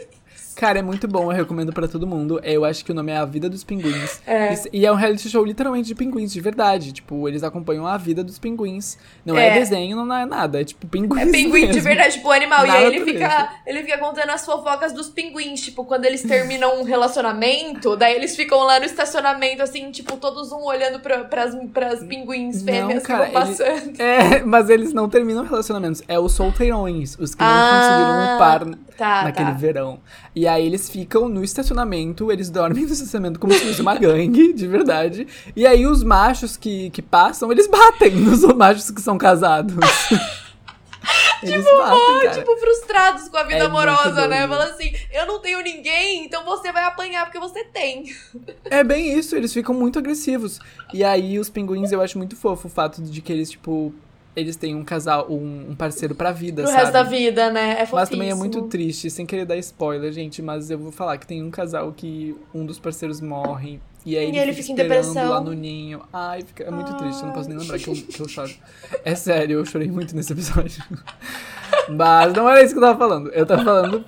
Cara, é muito bom, eu recomendo pra todo mundo. Eu acho que o nome é A Vida dos Pinguins. É. E- E é um reality show literalmente de pinguins, de verdade. Tipo, eles acompanham a vida dos pinguins. Não é, É. desenho, não é nada. É tipo pinguins. É pinguim de mesmo. verdade, tipo, animal. Na e aí ele natureza. fica, ele fica contando as fofocas dos pinguins. Tipo, quando eles terminam um relacionamento, daí eles ficam lá no estacionamento, assim, tipo, todos um olhando pra, pras, pras pinguins Não, fêmeas cara, que vão ele- passando. É, mas eles não terminam relacionamentos. É os solteirões, os que não Ah, conseguiram um par Tá, naquele tá. verão. E aí eles ficam no estacionamento, eles dormem no estacionamento como se fosse uma gangue, de verdade. E aí os machos que, que passam, eles batem nos machos que são casados. eles batem, cara. Tipo, frustrados com a vida É amorosa, né? Fala assim, eu não tenho ninguém, então você vai apanhar porque você tem. É bem isso, eles ficam muito agressivos. E aí os pinguins eu acho muito fofo o fato de que eles, tipo, eles têm um casal, um, um parceiro pra vida, Pro sabe? resto da vida, né? É Mas também é fofíssimo. muito triste, sem querer dar spoiler, gente, mas eu vou falar que tem um casal que um dos parceiros morre. E aí ele, ele fica, fica em esperando lá no ninho. Ai, fica, é muito triste, eu não posso nem Ai. lembrar que eu, que eu choro. É sério, eu chorei muito nesse episódio. Mas não era isso que eu tava falando. Eu tava falando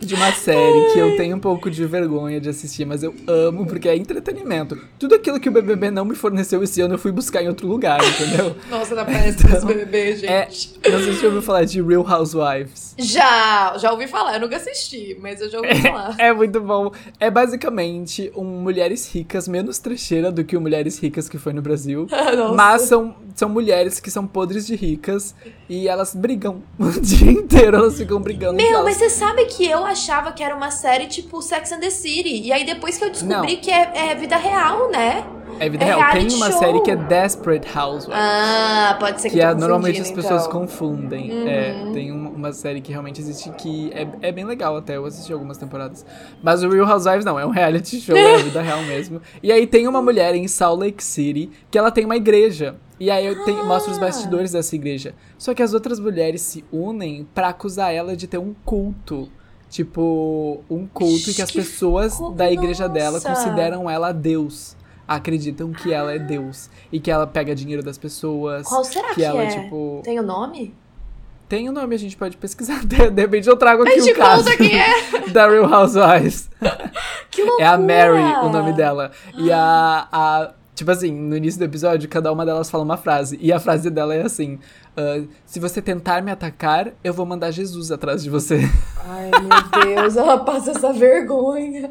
de uma série que eu tenho um pouco de vergonha de assistir, mas eu amo porque é entretenimento. Tudo aquilo que o BBB não me forneceu esse ano eu fui buscar em outro lugar, entendeu? Nossa, da palestra dos BBB, gente. É, não sei se você ouviu falar de Real Housewives. Já, já ouvi falar. Eu nunca assisti, mas eu já ouvi falar. É muito bom. É basicamente um Mulheres Ricas menos trecheira do que o Mulheres Ricas que foi no Brasil. Mas são, são mulheres que são podres de ricas e elas brigam o dia inteiro, elas ficam brigando. Meu, elas. mas você sabe que eu achava que era uma série tipo Sex and the City. E aí depois que eu descobri Não. que é, é vida real, né? É vida é real. Tem uma show. série que é Desperate Housewives. Ah, pode ser que, que é, normalmente as pessoas então. confundem. Uhum. É, tem uma, uma série que realmente existe que é, é bem legal até. Eu assisti algumas temporadas. Mas o Real Housewives não, é um reality show, é vida real mesmo. E aí tem uma mulher em Salt Lake City que ela tem uma igreja. E aí eu tenho, mostro os Ah. bastidores dessa igreja. Só que as outras mulheres se unem pra acusar ela de ter um culto. Tipo, um culto que as Que pessoas fo- da igreja dela Nossa. consideram ela Deus. Acreditam que ela é Deus. E que ela pega dinheiro das pessoas. Qual será que, que ela, é? tipo. Tem o nome? Tem o nome, a gente pode pesquisar. De, de repente eu trago aqui o caso conta quem é. da Real Housewives. Que loucura. É a Mary o nome dela. E a, a. Tipo assim, no início do episódio, cada uma delas fala uma frase. E a frase dela é assim: ah, Se você tentar me atacar, eu vou mandar Jesus atrás de você. Ai, meu Deus, ela passa essa vergonha.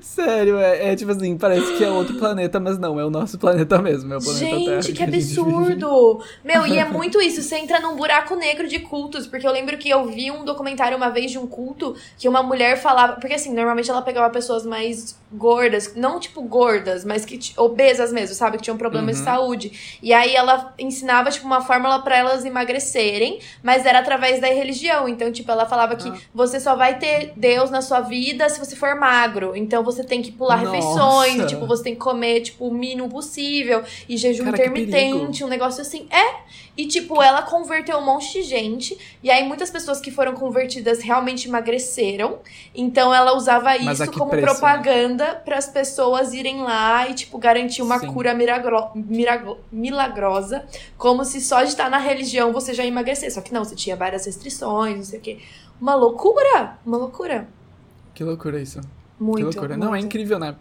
Sério, é, é tipo assim, parece que é outro planeta, mas não, é o nosso planeta mesmo. É o planeta Terra. Gente, que a gente vive. absurdo! Meu, e é muito isso, você entra num buraco negro de cultos, porque eu lembro que eu vi um documentário uma vez de um culto que uma mulher falava, porque assim, normalmente ela pegava pessoas mais gordas, não tipo gordas, mas que obesas mesmo, sabe, que tinham problemas de Uhum. saúde. E aí ela ensinava tipo uma fórmula pra elas emagrecerem, mas era através da religião. Então, tipo, ela falava que Ah. você só vai ter Deus na sua vida se você for magro. Então você tem que pular Nossa. refeições, tipo, você tem que comer tipo o mínimo possível e jejum Cara, intermitente, um negócio assim. É. E tipo, ela converteu um monte de gente, e aí muitas pessoas que foram convertidas realmente emagreceram. Então ela usava Mas isso como preço, né? propaganda para as pessoas irem lá e tipo garantir uma Sim. cura miragro- milagrosa, como se só de estar na religião você já ia emagrecer. Só que não, você tinha várias restrições, não sei o quê. Uma loucura, uma loucura. Que loucura isso. Muito. loucura. Não, é muito. incrível, né?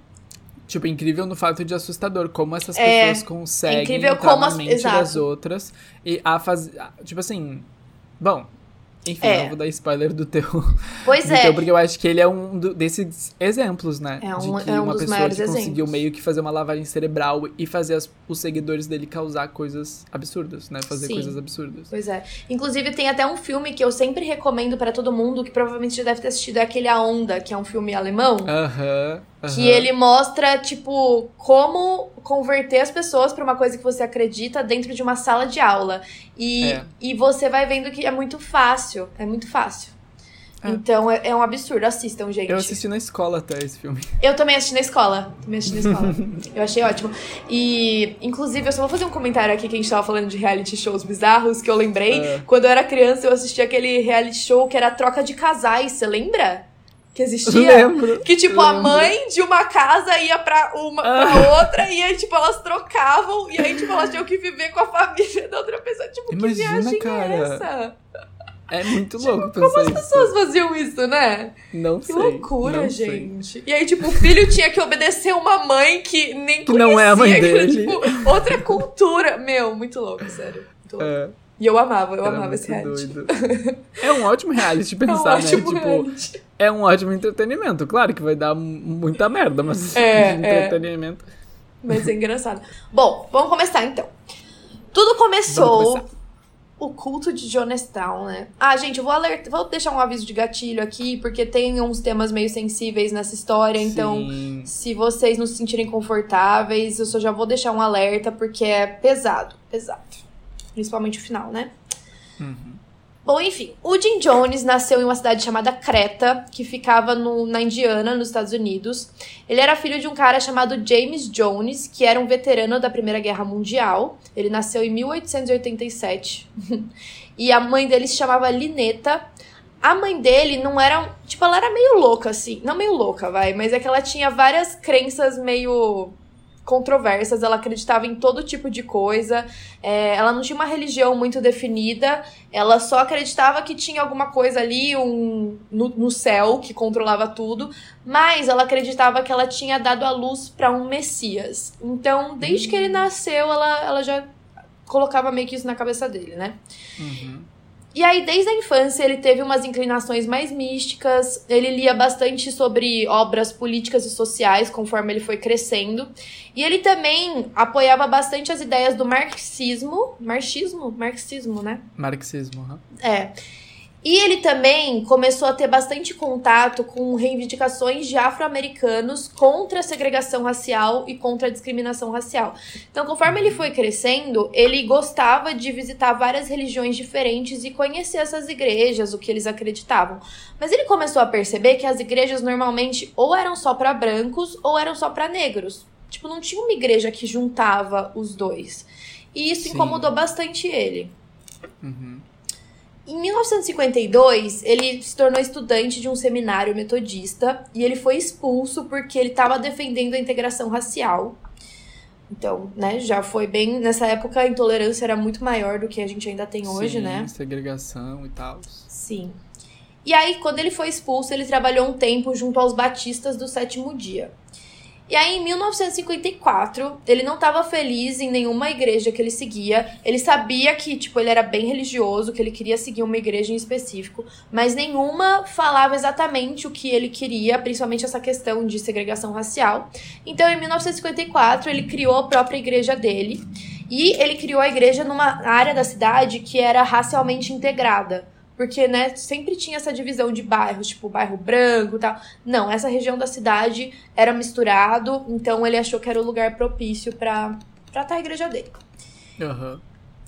Tipo, incrível no fato de assustador como essas É, pessoas conseguem incrível entrar como na as- mente exato. das outras e a fazer. Tipo assim. Bom. Enfim, É. não vou dar spoiler do teu. Pois do é. teu, porque eu acho que ele é um do- desses exemplos, né? É um- de que é um uma pessoa que conseguiu exemplos. meio que fazer uma lavagem cerebral e fazer as- os seguidores dele causar coisas absurdas, né? Fazer Sim. coisas absurdas. Pois é. Inclusive, tem até um filme que eu sempre recomendo pra todo mundo, que provavelmente já deve ter assistido, é aquele A Onda, que é um filme alemão. Aham. Aham. Que ele mostra, tipo, como converter as pessoas pra uma coisa que você acredita dentro de uma sala de aula. E, É. e você vai vendo que é muito fácil. É muito fácil. É. Então é, é um absurdo. Assistam, gente. Eu assisti na escola até esse filme. Eu também assisti na escola. Também assisti na escola. eu achei ótimo. E, inclusive, eu só vou fazer um comentário aqui que a gente tava falando de reality shows bizarros, que eu lembrei. É. Quando eu era criança, eu assisti aquele reality show que era troca de casais, você lembra? Que existia? Lembro. Que, tipo, a lembro. mãe de uma casa ia pra, uma, pra outra e aí, tipo, elas trocavam e aí, tipo, elas tinham que viver com a família da outra pessoa. Tipo, Imagina, que viagem cara. é essa? É muito louco Como pensar as isso. pessoas faziam isso, né? Não Que sei. loucura, não sei. gente. E aí, tipo, o filho tinha que obedecer uma mãe que nem Que não é a mãe conhecia, que era, dele. tipo, outra cultura. Meu, muito louco, sério. Muito louco. É, E eu amava, eu era amava esse reality. doido. É um ótimo reality É um pensar, né? ótimo Tipo, reality. é um ótimo entretenimento. Claro que vai dar muita merda, mas É, de é. entretenimento. Mas é engraçado. Bom, vamos começar então. Tudo começou o culto de Jonestown, né? Ah, gente, eu vou alertar, vou deixar um aviso de gatilho aqui, porque tem uns temas meio sensíveis nessa história, então Sim. se vocês não se sentirem confortáveis, eu só já vou deixar um alerta, porque é pesado, pesado. Principalmente o final, né? Uhum. Bom, enfim, o Jim Jones nasceu em uma cidade chamada Creta, que ficava no- na Indiana, nos Estados Unidos. Ele era filho de um cara chamado James Jones, que era um veterano da Primeira Guerra Mundial. Ele nasceu em 1887. e a mãe dele se chamava Lineta. A mãe dele não era. Tipo, ela era meio louca, assim. Não meio louca, vai, mas é que ela tinha várias crenças meio controversas, ela acreditava em todo tipo de coisa, é, ela não tinha uma religião muito definida, ela só acreditava que tinha alguma coisa ali um, no, no céu que controlava tudo, mas ela acreditava que ela tinha dado a luz para um Messias. Então, desde que ele nasceu, ela, ela já colocava meio que isso na cabeça dele, né? Uhum. E aí, desde a infância, ele teve umas inclinações mais místicas. Ele lia bastante sobre obras políticas e sociais conforme ele foi crescendo. E ele também apoiava bastante as ideias do marxismo. Marxismo? Marxismo, né? Marxismo, uhum. É. E ele também começou a ter bastante contato com reivindicações de afro-americanos contra a segregação racial e contra a discriminação racial. Então, conforme ele foi crescendo, ele gostava de visitar várias religiões diferentes e conhecer essas igrejas, o que eles acreditavam. Mas ele começou a perceber que as igrejas normalmente ou eram só para brancos ou eram só para negros. Tipo, não tinha uma igreja que juntava os dois. E isso Sim. incomodou bastante ele. Uhum. Em 1952, ele se tornou estudante de um seminário metodista e ele foi expulso porque ele estava defendendo a integração racial. Então, né, já foi bem. Nessa época a intolerância era muito maior do que a gente ainda tem hoje, Sim, né? segregação e tal. Sim. E aí, quando ele foi expulso, ele trabalhou um tempo junto aos batistas do sétimo dia. E aí, em 1954, ele não estava feliz em nenhuma igreja que ele seguia. Ele sabia que, tipo, ele era bem religioso, que ele queria seguir uma igreja em específico, mas nenhuma falava exatamente o que ele queria, principalmente essa questão de segregação racial. Então, em 1954, ele criou a própria igreja dele. E ele criou a igreja numa área da cidade que era racialmente integrada. Porque, né, sempre tinha essa divisão de bairros, tipo, bairro branco e tal. Não, essa região da cidade era misturado, então ele achou que era o lugar propício pra tratar a igreja dele. Aham.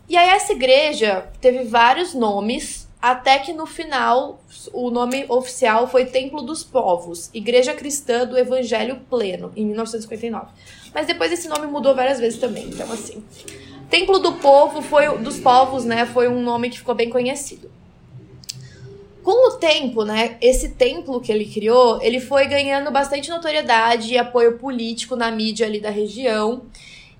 E aí essa igreja teve vários nomes, até que no final o nome oficial foi Templo dos Povos, Igreja Cristã do Evangelho Pleno, em 1959. Mas depois esse nome mudou várias vezes também, então assim. Templo do Povo foi dos povos, né, foi um nome que ficou bem conhecido. Com o tempo, né, esse templo que ele criou, ele foi ganhando bastante notoriedade e apoio político na mídia ali da região.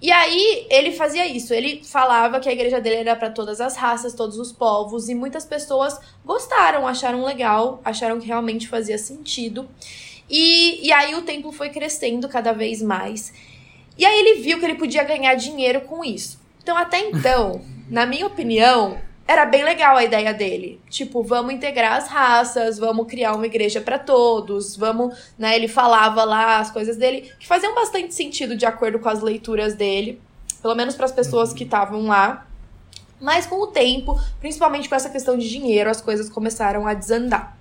E aí ele fazia isso, ele falava que a igreja dele era para todas as raças, todos os povos, e muitas pessoas gostaram, acharam legal, acharam que realmente fazia sentido. E, e aí o templo foi crescendo cada vez mais. E aí ele viu que ele podia ganhar dinheiro com isso. Então, até então, na minha opinião, era bem legal a ideia dele. Tipo, vamos integrar as raças, vamos criar uma igreja para todos, vamos, né, ele falava lá as coisas dele que faziam bastante sentido de acordo com as leituras dele, pelo menos para as pessoas que estavam lá. Mas com o tempo, principalmente com essa questão de dinheiro, as coisas começaram a desandar.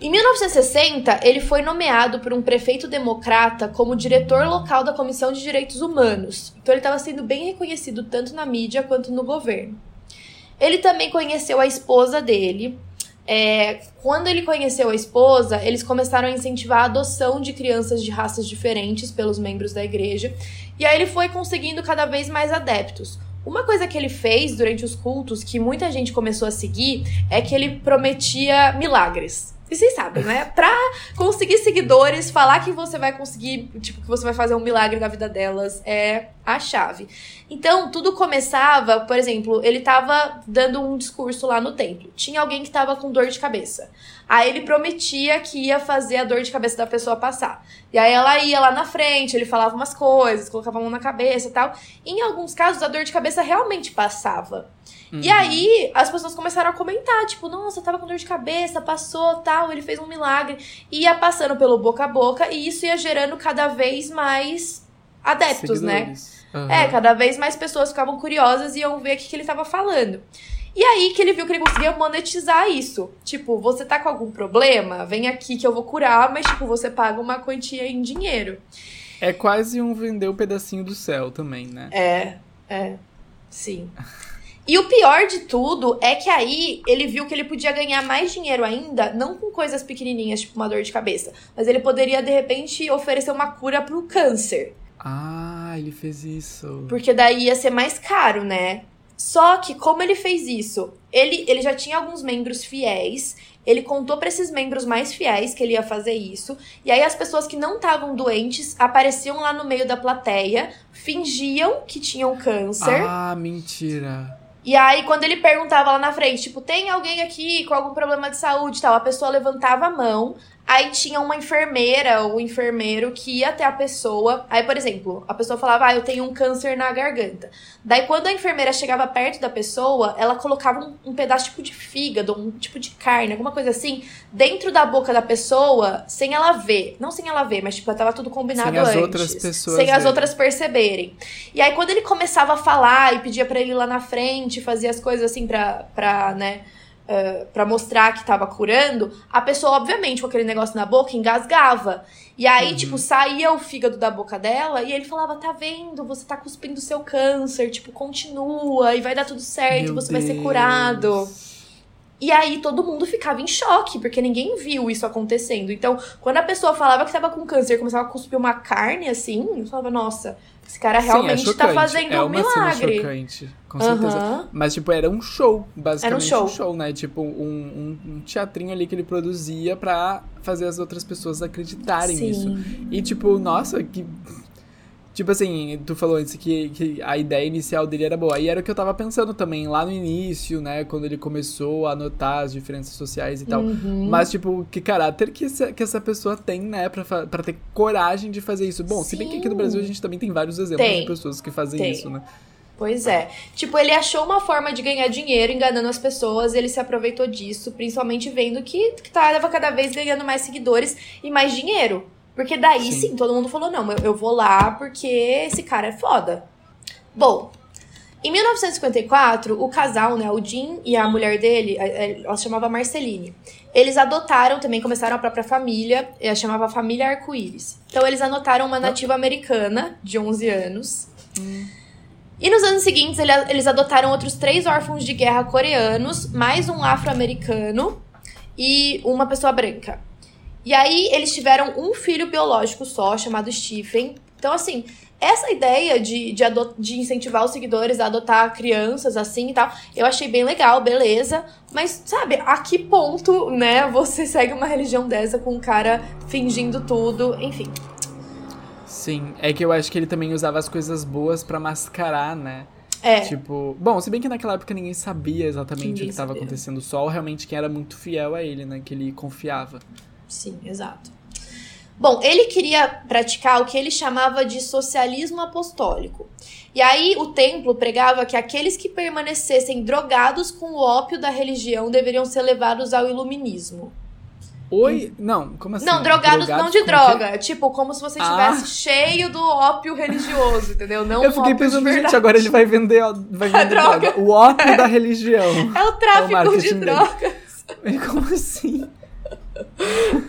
Em 1960, ele foi nomeado por um prefeito democrata como diretor local da Comissão de Direitos Humanos. Então ele estava sendo bem reconhecido tanto na mídia quanto no governo. Ele também conheceu a esposa dele. É, quando ele conheceu a esposa, eles começaram a incentivar a adoção de crianças de raças diferentes pelos membros da igreja. E aí ele foi conseguindo cada vez mais adeptos. Uma coisa que ele fez durante os cultos, que muita gente começou a seguir, é que ele prometia milagres. E vocês sabem, né? Pra conseguir seguidores, falar que você vai conseguir, tipo, que você vai fazer um milagre na vida delas é a chave. Então, tudo começava, por exemplo, ele tava dando um discurso lá no templo. Tinha alguém que tava com dor de cabeça. Aí ele prometia que ia fazer a dor de cabeça da pessoa passar. E aí ela ia lá na frente, ele falava umas coisas, colocava a mão na cabeça e tal. E em alguns casos, a dor de cabeça realmente passava. Uhum. E aí, as pessoas começaram a comentar, tipo, nossa, tava com dor de cabeça, passou, tal, ele fez um milagre. E ia passando pelo boca a boca, e isso ia gerando cada vez mais adeptos, né? Seguidores. né? Uhum. É, cada vez mais pessoas ficavam curiosas e iam ver o que, que ele tava falando. E aí que ele viu que ele conseguia monetizar isso. Tipo, você tá com algum problema? Vem aqui que eu vou curar, mas, tipo, você paga uma quantia em dinheiro. É quase um vender o um pedacinho do céu também, né? É, é. Sim. E o pior de tudo é que aí ele viu que ele podia ganhar mais dinheiro ainda, não com coisas pequenininhas, tipo uma dor de cabeça, mas ele poderia de repente oferecer uma cura pro câncer. Ah, ele fez isso. Porque daí ia ser mais caro, né? Só que como ele fez isso? Ele, ele já tinha alguns membros fiéis, ele contou para esses membros mais fiéis que ele ia fazer isso, e aí as pessoas que não estavam doentes apareciam lá no meio da plateia, fingiam que tinham câncer. Ah, mentira. E aí, quando ele perguntava lá na frente, tipo, tem alguém aqui com algum problema de saúde e tal, a pessoa levantava a mão, Aí tinha uma enfermeira ou enfermeiro que ia até a pessoa. Aí, por exemplo, a pessoa falava, ah, eu tenho um câncer na garganta. Daí, quando a enfermeira chegava perto da pessoa, ela colocava um, um pedaço tipo de fígado, um tipo de carne, alguma coisa assim, dentro da boca da pessoa, sem ela ver. Não sem ela ver, mas tipo, tava tudo combinado sem antes. Sem as outras pessoas. Sem as outras perceberem. E aí, quando ele começava a falar e pedia para ele ir lá na frente, fazer as coisas assim pra, pra né uh, para mostrar que tava curando, a pessoa, obviamente, com aquele negócio na boca, engasgava. E aí, uhum. tipo, saía o fígado da boca dela e ele falava: tá vendo, você tá cuspindo seu câncer, tipo, continua e vai dar tudo certo, Meu você Deus. vai ser curado. E aí todo mundo ficava em choque, porque ninguém viu isso acontecendo. Então, quando a pessoa falava que tava com câncer e começava a cuspir uma carne assim, eu falava, nossa, esse cara realmente Sim, é tá fazendo é um milagre. chocante, com certeza. Uhum. Mas, tipo, era um show, basicamente. Era um show. um show, né? Tipo, um, um, um, teatrinho ali que ele produzia pra fazer as outras pessoas acreditarem Sim. nisso. E, tipo, nossa, que Tipo assim, tu falou antes que, que a ideia inicial dele era boa. E era o que eu tava pensando também, lá no início, né? Quando ele começou a notar as diferenças sociais e tal. Uhum. Mas, tipo, que caráter que, essa, que essa pessoa tem, né? Pra, pra ter coragem de fazer isso. Bom, Sim. se bem que aqui no Brasil a gente também tem vários exemplos tem. de pessoas que fazem tem. isso, né? Pois é. Tipo, ele achou uma forma de ganhar dinheiro enganando as pessoas, ele se aproveitou disso, principalmente vendo que, que tava cada vez ganhando mais seguidores e mais dinheiro. Porque daí sim, sim todo mundo falou: não, eu, eu vou lá porque esse cara é foda. Bom, em 1954, o casal, né, o Jim e a mulher dele, ela se chamava Marceline, eles adotaram também, começaram a própria família, ela chamava Família Arco-Íris. Então eles anotaram uma nativa americana de 11 anos. Hum. E nos anos seguintes, eles adotaram outros três órfãos de guerra coreanos, mais um afro-americano e uma pessoa branca. E aí eles tiveram um filho biológico só, chamado Stephen. Então, assim, essa ideia de, de, de, incentivar os seguidores a adotar crianças assim e tal, eu achei bem legal, beleza. Mas, sabe, a que ponto, né, você segue uma religião dessa com um cara fingindo tudo, enfim. Sim, é que eu acho que ele também usava as coisas boas para mascarar, né? É. Tipo, bom, se bem que naquela época ninguém sabia exatamente ninguém o que estava acontecendo, só realmente quem era muito fiel a ele, né, que ele confiava. Sim, exato. Bom, ele queria praticar o que ele chamava de socialismo apostólico. E aí o templo pregava que aqueles que permanecessem drogados com o ópio da religião deveriam ser levados ao iluminismo. Oi? Não, como assim? Não, drogados, drogados não de droga. Que... Tipo, como se você estivesse ah. cheio do ópio religioso, entendeu? Não Eu fiquei pensando, gente, agora ele vai vender, vai vender droga. droga. O ópio da religião. É o tráfico é o de drogas. Como assim?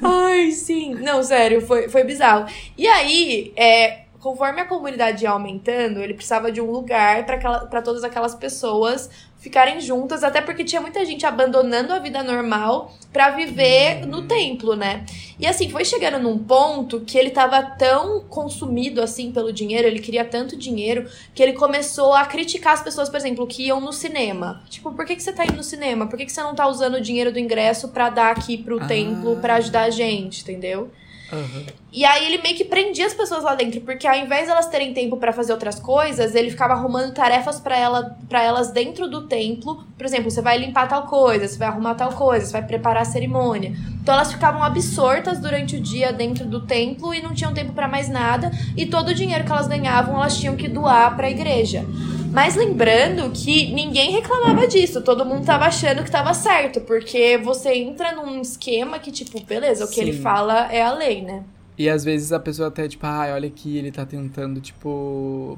Ai, sim. Não, sério, foi, foi bizarro. E aí, é, conforme a comunidade ia aumentando, ele precisava de um lugar para todas aquelas pessoas ficarem juntas, até porque tinha muita gente abandonando a vida normal para viver no templo, né? E assim, foi chegando num ponto que ele tava tão consumido assim pelo dinheiro, ele queria tanto dinheiro, que ele começou a criticar as pessoas, por exemplo, que iam no cinema. Tipo, por que, que você tá indo no cinema? Por que, que você não tá usando o dinheiro do ingresso para dar aqui pro ah. templo para ajudar a gente, entendeu? Uhum. E aí ele meio que prendia as pessoas lá dentro, porque ao invés de elas terem tempo para fazer outras coisas, ele ficava arrumando tarefas para ela, pra elas dentro do templo. Por exemplo, você vai limpar tal coisa, você vai arrumar tal coisa, você vai preparar a cerimônia. Então elas ficavam absortas durante o dia dentro do templo e não tinham tempo para mais nada, e todo o dinheiro que elas ganhavam, elas tinham que doar para a igreja. Mas lembrando que ninguém reclamava disso, todo mundo tava achando que tava certo, porque você entra num esquema que, tipo, beleza, o que Sim. ele fala é a lei, né? E às vezes a pessoa até, tipo, ai, ah, olha aqui, ele tá tentando, tipo,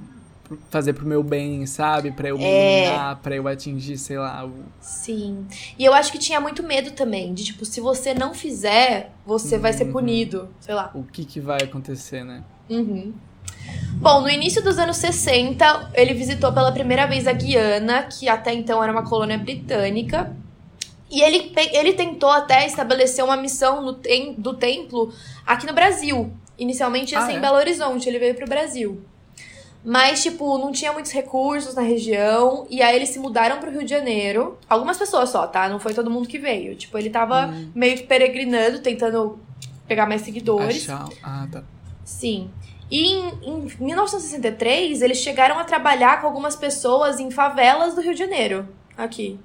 fazer pro meu bem, sabe? Pra eu é... pra eu atingir, sei lá. O... Sim. E eu acho que tinha muito medo também, de tipo, se você não fizer, você uhum. vai ser punido, sei lá. O que que vai acontecer, né? Uhum. Bom, no início dos anos 60, ele visitou pela primeira vez a Guiana, que até então era uma colônia britânica. E ele, ele tentou até estabelecer uma missão no tem, do templo aqui no Brasil. Inicialmente ia ah, ser é? em Belo Horizonte, ele veio pro Brasil. Mas, tipo, não tinha muitos recursos na região. E aí eles se mudaram pro Rio de Janeiro. Algumas pessoas só, tá? Não foi todo mundo que veio. Tipo, ele tava hum. meio que peregrinando, tentando pegar mais seguidores. Achar... Ah, tá. Sim. E em, em 1963, eles chegaram a trabalhar com algumas pessoas em favelas do Rio de Janeiro. Aqui.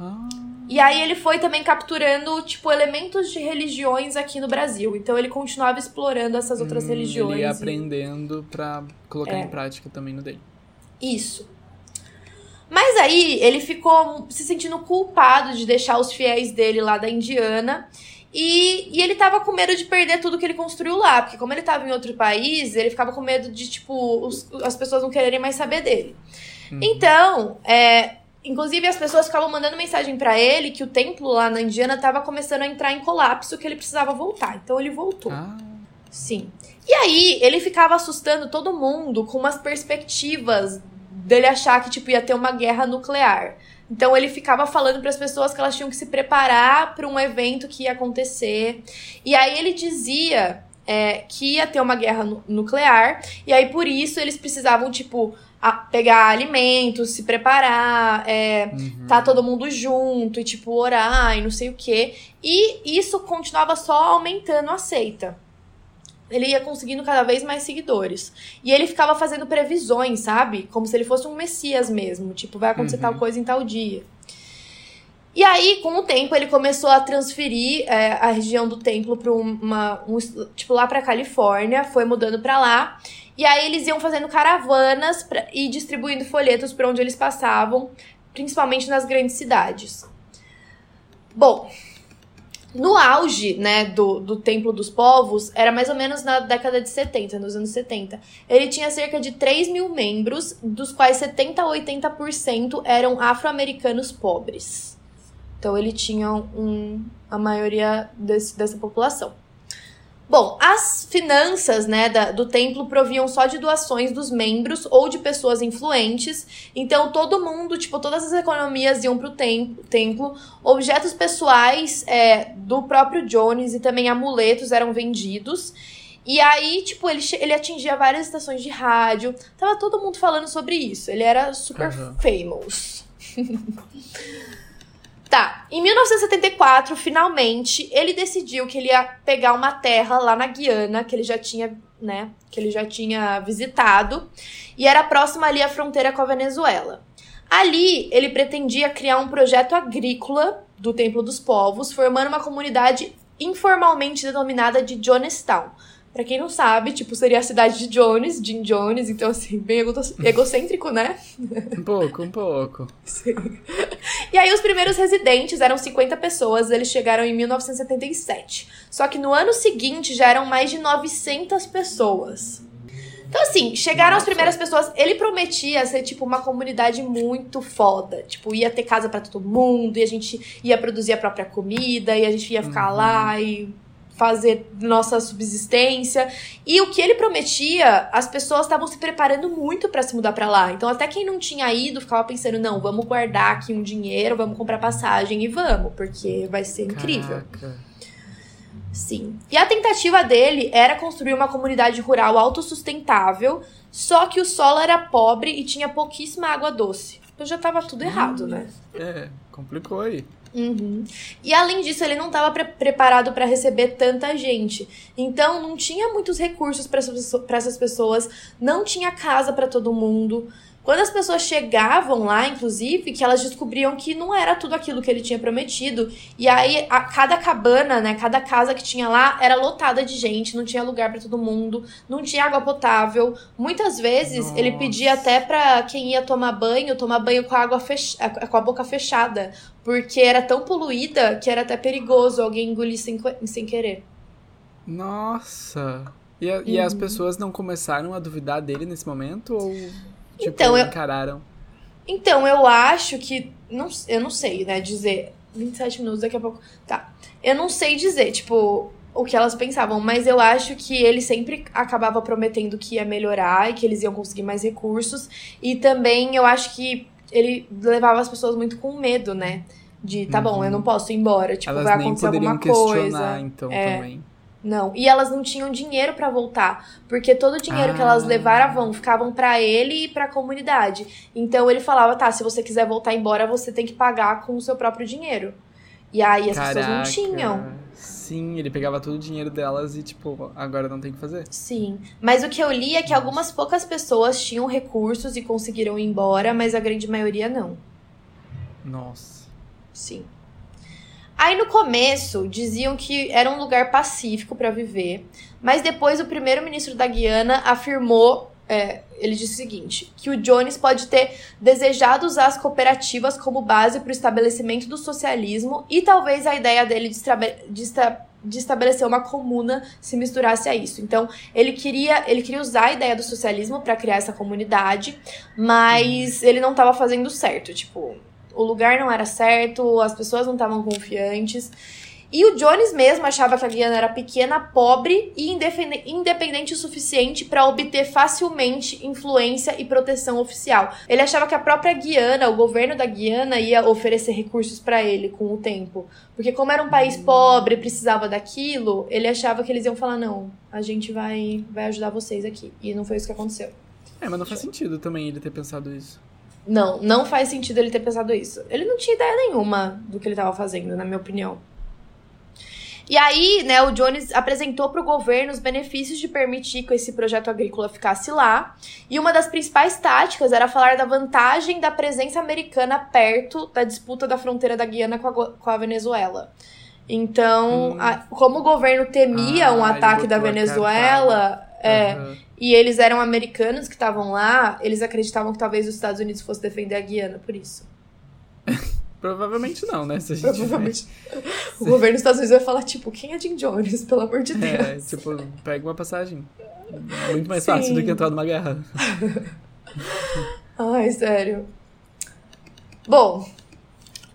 Ah. E aí ele foi também capturando, tipo, elementos de religiões aqui no Brasil. Então ele continuava explorando essas outras hum, religiões. Ele ia aprendendo e... pra colocar é. em prática também no dele. Isso. Mas aí ele ficou se sentindo culpado de deixar os fiéis dele lá da Indiana. E, e ele tava com medo de perder tudo que ele construiu lá, porque como ele tava em outro país, ele ficava com medo de, tipo, os, as pessoas não quererem mais saber dele. Hum. Então, é, inclusive as pessoas ficavam mandando mensagem para ele que o templo lá na Indiana tava começando a entrar em colapso, que ele precisava voltar. Então ele voltou. Ah. Sim. E aí, ele ficava assustando todo mundo com umas perspectivas dele achar que, tipo, ia ter uma guerra nuclear. Então ele ficava falando para as pessoas que elas tinham que se preparar para um evento que ia acontecer. E aí ele dizia é, que ia ter uma guerra nuclear, e aí por isso eles precisavam, tipo, pegar alimentos, se preparar, é, uhum. tá todo mundo junto, e tipo, orar e não sei o quê. E isso continuava só aumentando a seita ele ia conseguindo cada vez mais seguidores. E ele ficava fazendo previsões, sabe? Como se ele fosse um messias mesmo. Tipo, vai acontecer uhum. tal coisa em tal dia. E aí, com o tempo, ele começou a transferir é, a região do templo para uma. Um, tipo, lá pra Califórnia, foi mudando para lá. E aí eles iam fazendo caravanas pra, e distribuindo folhetos para onde eles passavam, principalmente nas grandes cidades. Bom, no auge, né, do, do Templo dos Povos, era mais ou menos na década de 70, nos anos 70. Ele tinha cerca de 3 mil membros, dos quais 70 a 80% eram afro-americanos pobres. Então ele tinha um, a maioria desse, dessa população. Bom, as finanças né, da, do templo proviam só de doações dos membros ou de pessoas influentes. Então, todo mundo, tipo, todas as economias iam pro templo. templo. Objetos pessoais é, do próprio Jones e também amuletos eram vendidos. E aí, tipo, ele, ele atingia várias estações de rádio. Tava todo mundo falando sobre isso. Ele era super uhum. famous. Tá, em 1974, finalmente, ele decidiu que ele ia pegar uma terra lá na Guiana, que ele já tinha, né, que ele já tinha visitado, e era próxima ali à fronteira com a Venezuela. Ali, ele pretendia criar um projeto agrícola do Templo dos Povos, formando uma comunidade informalmente denominada de Jonestown, Pra quem não sabe, tipo, seria a cidade de Jones, Jim Jones, então assim, bem egocêntrico, né? Um pouco, um pouco. Sim. E aí os primeiros residentes eram 50 pessoas, eles chegaram em 1977. Só que no ano seguinte já eram mais de 900 pessoas. Então, assim, chegaram Nossa. as primeiras pessoas. Ele prometia ser, tipo, uma comunidade muito foda. Tipo, ia ter casa para todo mundo, e a gente ia produzir a própria comida, e a gente ia ficar uhum. lá e fazer nossa subsistência. E o que ele prometia, as pessoas estavam se preparando muito para se mudar para lá. Então, até quem não tinha ido ficava pensando: não, vamos guardar aqui um dinheiro, vamos comprar passagem e vamos, porque vai ser incrível. Sim. E a tentativa dele era construir uma comunidade rural autossustentável, só que o solo era pobre e tinha pouquíssima água doce. Então já tava tudo errado, né? É, complicou aí. Uhum. E além disso, ele não estava pre preparado para receber tanta gente. Então, não tinha muitos recursos para essas pessoas, não tinha casa para todo mundo. Quando as pessoas chegavam lá, inclusive, que elas descobriam que não era tudo aquilo que ele tinha prometido. E aí, a, cada cabana, né, cada casa que tinha lá era lotada de gente, não tinha lugar para todo mundo, não tinha água potável. Muitas vezes Nossa. ele pedia até para quem ia tomar banho, tomar banho com a água fech... com a boca fechada, porque era tão poluída que era até perigoso alguém engolir sem, sem querer. Nossa! E, a, uhum. e as uhum. pessoas não começaram a duvidar dele nesse momento? Ou Tipo, então, eu... encararam. Então, eu acho que. Não, eu não sei, né, dizer. 27 minutos daqui a pouco. Tá. Eu não sei dizer, tipo, o que elas pensavam, mas eu acho que ele sempre acabava prometendo que ia melhorar e que eles iam conseguir mais recursos. E também eu acho que ele levava as pessoas muito com medo, né? De, tá uhum. bom, eu não posso ir embora, tipo, elas vai acontecer alguma coisa. Então, é. também. Não, e elas não tinham dinheiro para voltar, porque todo o dinheiro ah. que elas ah. levavam ficavam para ele e para a comunidade. Então ele falava, tá, se você quiser voltar embora, você tem que pagar com o seu próprio dinheiro. E aí as Caraca. pessoas não tinham. Sim, ele pegava todo o dinheiro delas e, tipo, agora não tem o que fazer. Sim. Mas o que eu li é que algumas poucas pessoas tinham recursos e conseguiram ir embora, mas a grande maioria não. Nossa. Sim. Aí no começo diziam que era um lugar pacífico para viver, mas depois o primeiro-ministro da Guiana afirmou, é, ele disse o seguinte, que o Jones pode ter desejado usar as cooperativas como base para o estabelecimento do socialismo e talvez a ideia dele de, de, de estabelecer uma comuna se misturasse a isso. Então, ele queria, ele queria usar a ideia do socialismo para criar essa comunidade, mas ele não estava fazendo certo, tipo, o lugar não era certo, as pessoas não estavam confiantes. E o Jones mesmo achava que a Guiana era pequena, pobre e independente o suficiente para obter facilmente influência e proteção oficial. Ele achava que a própria Guiana, o governo da Guiana, ia oferecer recursos para ele com o tempo. Porque, como era um país pobre, precisava daquilo, ele achava que eles iam falar: não, a gente vai, vai ajudar vocês aqui. E não foi isso que aconteceu. É, mas não faz sentido também ele ter pensado isso. Não, não faz sentido ele ter pensado isso. Ele não tinha ideia nenhuma do que ele estava fazendo, na minha opinião. E aí, né, o Jones apresentou para o governo os benefícios de permitir que esse projeto agrícola ficasse lá. E uma das principais táticas era falar da vantagem da presença americana perto da disputa da fronteira da Guiana com a, com a Venezuela. Então, hum. a, como o governo temia ah, um ataque da Venezuela, é, uhum. E eles eram americanos que estavam lá, eles acreditavam que talvez os Estados Unidos fosse defender a Guiana por isso. Provavelmente não, né? Se a gente Provavelmente. o governo dos Estados Unidos vai falar, tipo, quem é Jim Jones, pelo amor de é, Deus? É, tipo, pega uma passagem. Muito mais Sim. fácil do que entrar numa guerra. Ai, sério. Bom,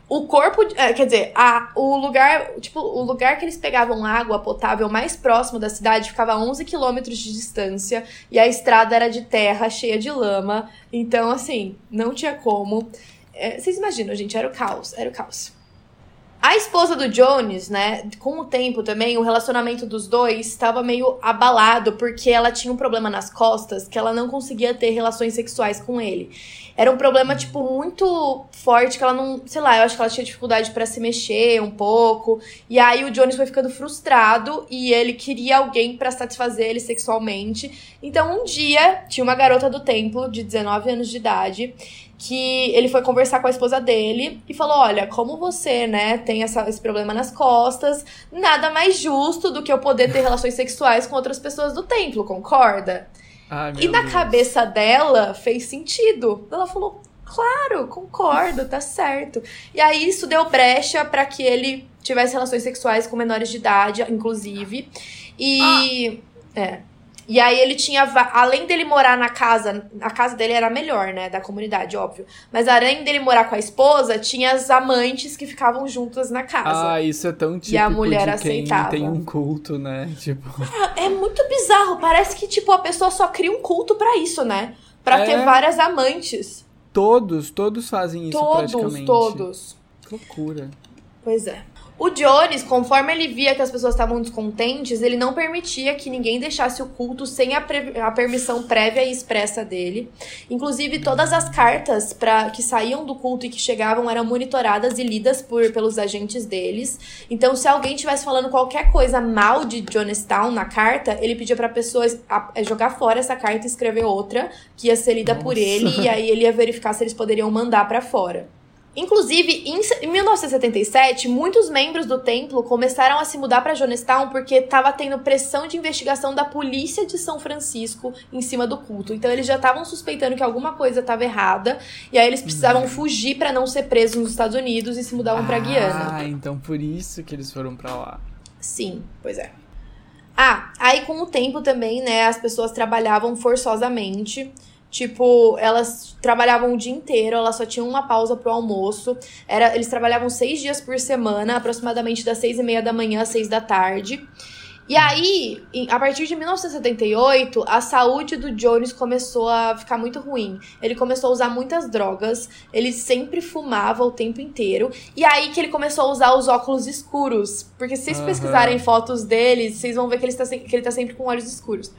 o corpo, é, quer dizer, a, o lugar, tipo, o lugar que eles pegavam água potável mais próximo da cidade ficava a 11 quilômetros de distância e a estrada era de terra, cheia de lama. Então, assim, não tinha como. É, vocês imaginam, gente, era o caos, era o caos. A esposa do Jones, né, com o tempo também, o relacionamento dos dois estava meio abalado porque ela tinha um problema nas costas que ela não conseguia ter relações sexuais com ele. Era um problema, tipo, muito forte que ela não. Sei lá, eu acho que ela tinha dificuldade para se mexer um pouco. E aí o Jones foi ficando frustrado e ele queria alguém para satisfazer ele sexualmente. Então um dia tinha uma garota do templo de 19 anos de idade que ele foi conversar com a esposa dele e falou: Olha, como você, né, tem essa, esse problema nas costas, nada mais justo do que eu poder ter relações sexuais com outras pessoas do templo, concorda? Ai, e na Deus. cabeça dela fez sentido. Ela falou: Claro, concordo, tá certo. E aí isso deu brecha para que ele tivesse relações sexuais com menores de idade, inclusive. E. Ah. É. E aí ele tinha, além dele morar na casa, a casa dele era melhor, né, da comunidade, óbvio. Mas além dele morar com a esposa, tinha as amantes que ficavam juntas na casa. Ah, isso é tão típico e a mulher de quem aceitava. tem um culto, né, tipo... É, é muito bizarro, parece que, tipo, a pessoa só cria um culto para isso, né? Pra é... ter várias amantes. Todos, todos fazem isso todos, praticamente. Todos, todos. Loucura. Pois é. O Jones, conforme ele via que as pessoas estavam descontentes, ele não permitia que ninguém deixasse o culto sem a, a permissão prévia e expressa dele. Inclusive, todas as cartas pra, que saíam do culto e que chegavam eram monitoradas e lidas por, pelos agentes deles. Então, se alguém estivesse falando qualquer coisa mal de Jonestown na carta, ele pedia pra pessoa jogar fora essa carta e escrever outra, que ia ser lida Nossa. por ele, e aí ele ia verificar se eles poderiam mandar para fora. Inclusive, em 1977, muitos membros do templo começaram a se mudar para Jonestown porque estava tendo pressão de investigação da polícia de São Francisco em cima do culto. Então eles já estavam suspeitando que alguma coisa estava errada e aí eles precisavam uhum. fugir para não ser presos nos Estados Unidos e se mudavam ah, para Guiana. Ah, então por isso que eles foram para lá. Sim, pois é. Ah, aí com o tempo também, né, as pessoas trabalhavam forçosamente. Tipo, elas trabalhavam o dia inteiro, elas só tinham uma pausa pro almoço. Era, eles trabalhavam seis dias por semana, aproximadamente das seis e meia da manhã às seis da tarde. E aí, a partir de 1978, a saúde do Jones começou a ficar muito ruim. Ele começou a usar muitas drogas, ele sempre fumava o tempo inteiro. E aí que ele começou a usar os óculos escuros. Porque se vocês uhum. pesquisarem fotos dele, vocês vão ver que ele, está, que ele tá sempre com olhos escuros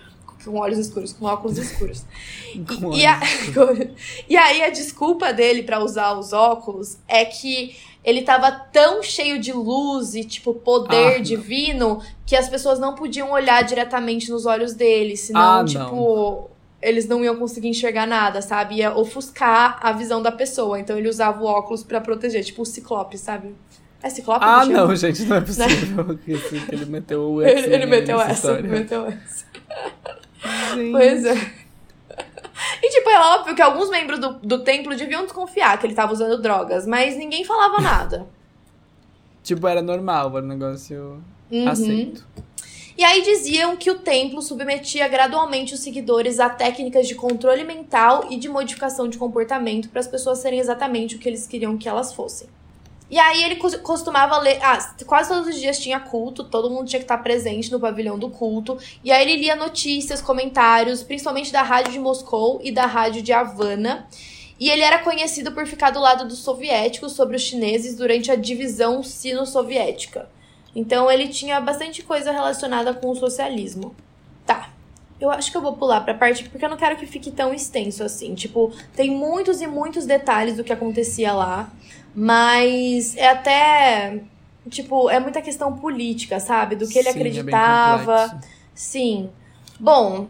com olhos escuros, com óculos escuros. e, e, a, e aí a desculpa dele para usar os óculos é que ele tava tão cheio de luz e, tipo, poder ah, divino que as pessoas não podiam olhar diretamente nos olhos dele, senão, ah, tipo. Eles não iam conseguir enxergar nada, sabe? Ia ofuscar a visão da pessoa. Então ele usava o óculos para proteger, tipo o ciclope, sabe? É ciclope? Ah, não, gente, não é possível. ele meteu o S. Ele, ele meteu essa, ele meteu essa. Gente. Pois é. E, tipo, é óbvio que alguns membros do, do templo deviam desconfiar que ele tava usando drogas, mas ninguém falava nada. tipo, era normal, era um negócio uhum. aceito. E aí diziam que o templo submetia gradualmente os seguidores a técnicas de controle mental e de modificação de comportamento para as pessoas serem exatamente o que eles queriam que elas fossem. E aí ele costumava ler. Ah, quase todos os dias tinha culto, todo mundo tinha que estar presente no pavilhão do culto. E aí ele lia notícias, comentários, principalmente da rádio de Moscou e da rádio de Havana. E ele era conhecido por ficar do lado dos soviéticos sobre os chineses durante a divisão sino-soviética. Então ele tinha bastante coisa relacionada com o socialismo. Tá. Eu acho que eu vou pular pra parte porque eu não quero que fique tão extenso assim. Tipo, tem muitos e muitos detalhes do que acontecia lá. Mas é até. Tipo, é muita questão política, sabe? Do que ele Sim, acreditava. É Sim. Bom,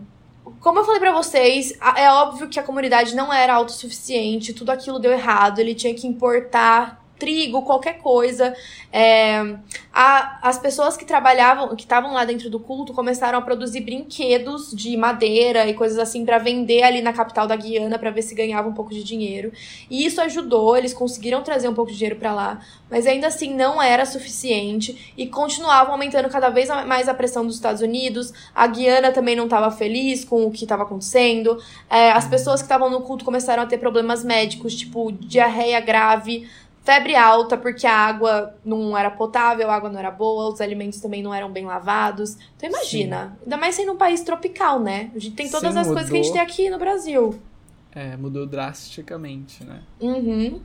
como eu falei para vocês, é óbvio que a comunidade não era autossuficiente, tudo aquilo deu errado, ele tinha que importar trigo, qualquer coisa. É, a, as pessoas que trabalhavam, que estavam lá dentro do culto, começaram a produzir brinquedos de madeira e coisas assim para vender ali na capital da Guiana para ver se ganhava um pouco de dinheiro. E isso ajudou, eles conseguiram trazer um pouco de dinheiro para lá, mas ainda assim não era suficiente e continuavam aumentando cada vez mais a pressão dos Estados Unidos. A Guiana também não estava feliz com o que estava acontecendo. É, as pessoas que estavam no culto começaram a ter problemas médicos, tipo diarreia grave febre alta porque a água não era potável, a água não era boa, os alimentos também não eram bem lavados. Então imagina, Sim. ainda mais sendo um país tropical, né? A gente tem todas Sim, as mudou. coisas que a gente tem aqui no Brasil. É, mudou drasticamente, né? Uhum.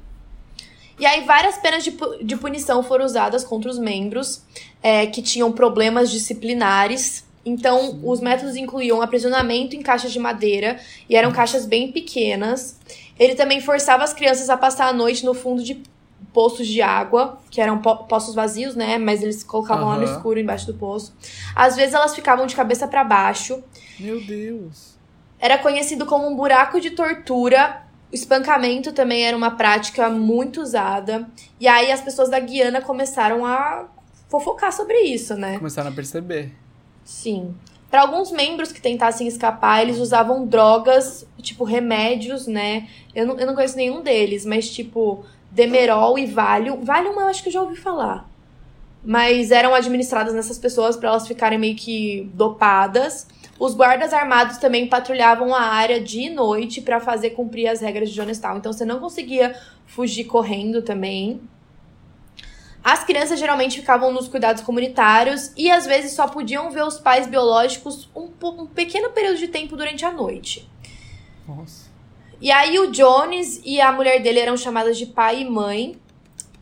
E aí várias penas de, de punição foram usadas contra os membros é, que tinham problemas disciplinares. Então, Sim. os métodos incluíam aprisionamento em caixas de madeira, e eram caixas bem pequenas. Ele também forçava as crianças a passar a noite no fundo de poços de água, que eram po poços vazios, né? Mas eles colocavam uhum. lá no escuro embaixo do poço. Às vezes elas ficavam de cabeça para baixo. Meu Deus. Era conhecido como um buraco de tortura. O espancamento também era uma prática muito usada. E aí as pessoas da Guiana começaram a fofocar sobre isso, né? Começaram a perceber. Sim. Para alguns membros que tentassem escapar, eles usavam drogas, tipo remédios, né? Eu não, eu não conheço nenhum deles, mas tipo Demerol e Valium. Valium eu acho que eu já ouvi falar. Mas eram administradas nessas pessoas para elas ficarem meio que dopadas. Os guardas armados também patrulhavam a área de noite para fazer cumprir as regras de Jonestown. Então você não conseguia fugir correndo também. As crianças geralmente ficavam nos cuidados comunitários e às vezes só podiam ver os pais biológicos um, um pequeno período de tempo durante a noite. Nossa. E aí o Jones e a mulher dele eram chamadas de pai e mãe.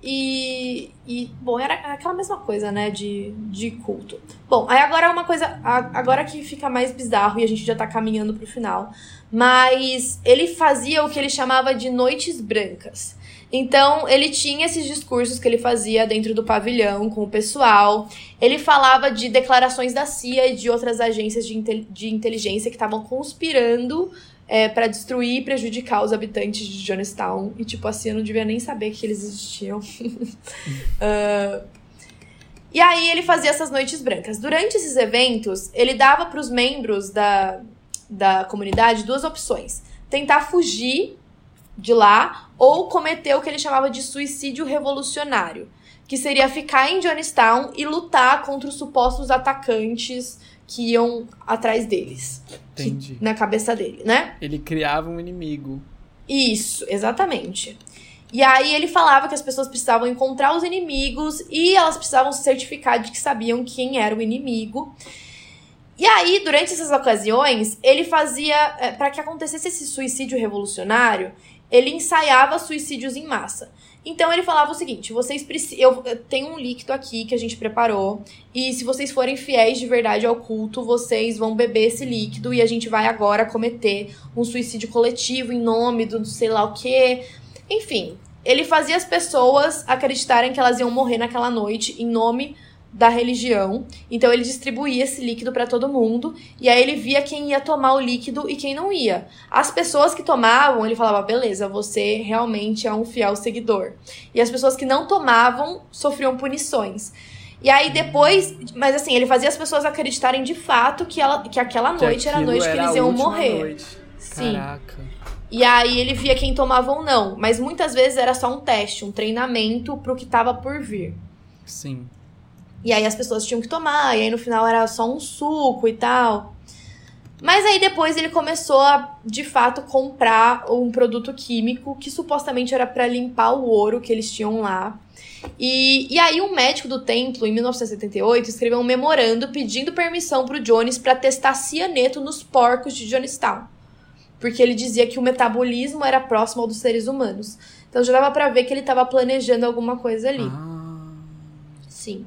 E, e, bom, era aquela mesma coisa, né, de, de culto. Bom, aí agora uma coisa, agora que fica mais bizarro e a gente já tá caminhando pro final. Mas ele fazia o que ele chamava de noites brancas. Então, ele tinha esses discursos que ele fazia dentro do pavilhão com o pessoal. Ele falava de declarações da CIA e de outras agências de, de inteligência que estavam conspirando é, para destruir e prejudicar os habitantes de Jonestown. E, tipo, a CIA não devia nem saber que eles existiam. uh, e aí, ele fazia essas noites brancas. Durante esses eventos, ele dava para os membros da, da comunidade duas opções: tentar fugir de lá ou cometer o que ele chamava de suicídio revolucionário, que seria ficar em Johnstown e lutar contra os supostos atacantes que iam atrás deles. Entendi. Que, na cabeça dele, né? Ele criava um inimigo. Isso, exatamente. E aí ele falava que as pessoas precisavam encontrar os inimigos e elas precisavam se certificar de que sabiam quem era o inimigo. E aí, durante essas ocasiões, ele fazia. É, para que acontecesse esse suicídio revolucionário, ele ensaiava suicídios em massa. Então ele falava o seguinte: vocês precisam. Eu, eu tenho um líquido aqui que a gente preparou. E se vocês forem fiéis de verdade ao culto, vocês vão beber esse líquido e a gente vai agora cometer um suicídio coletivo em nome do sei lá o quê. Enfim, ele fazia as pessoas acreditarem que elas iam morrer naquela noite em nome da religião. Então ele distribuía esse líquido para todo mundo e aí ele via quem ia tomar o líquido e quem não ia. As pessoas que tomavam, ele falava: "Beleza, você realmente é um fiel seguidor". E as pessoas que não tomavam sofriam punições. E aí depois, mas assim, ele fazia as pessoas acreditarem de fato que, ela, que aquela noite que era a noite que eles iam morrer. Noite. Sim. Caraca. E aí ele via quem tomava ou não, mas muitas vezes era só um teste, um treinamento pro que tava por vir. Sim. E aí as pessoas tinham que tomar, e aí no final era só um suco e tal. Mas aí depois ele começou a, de fato, comprar um produto químico que supostamente era para limpar o ouro que eles tinham lá. E, e aí um médico do templo, em 1978, escreveu um memorando pedindo permissão pro Jones para testar cianeto nos porcos de Jonestown. Porque ele dizia que o metabolismo era próximo ao dos seres humanos. Então já dava para ver que ele estava planejando alguma coisa ali. Ah. Sim.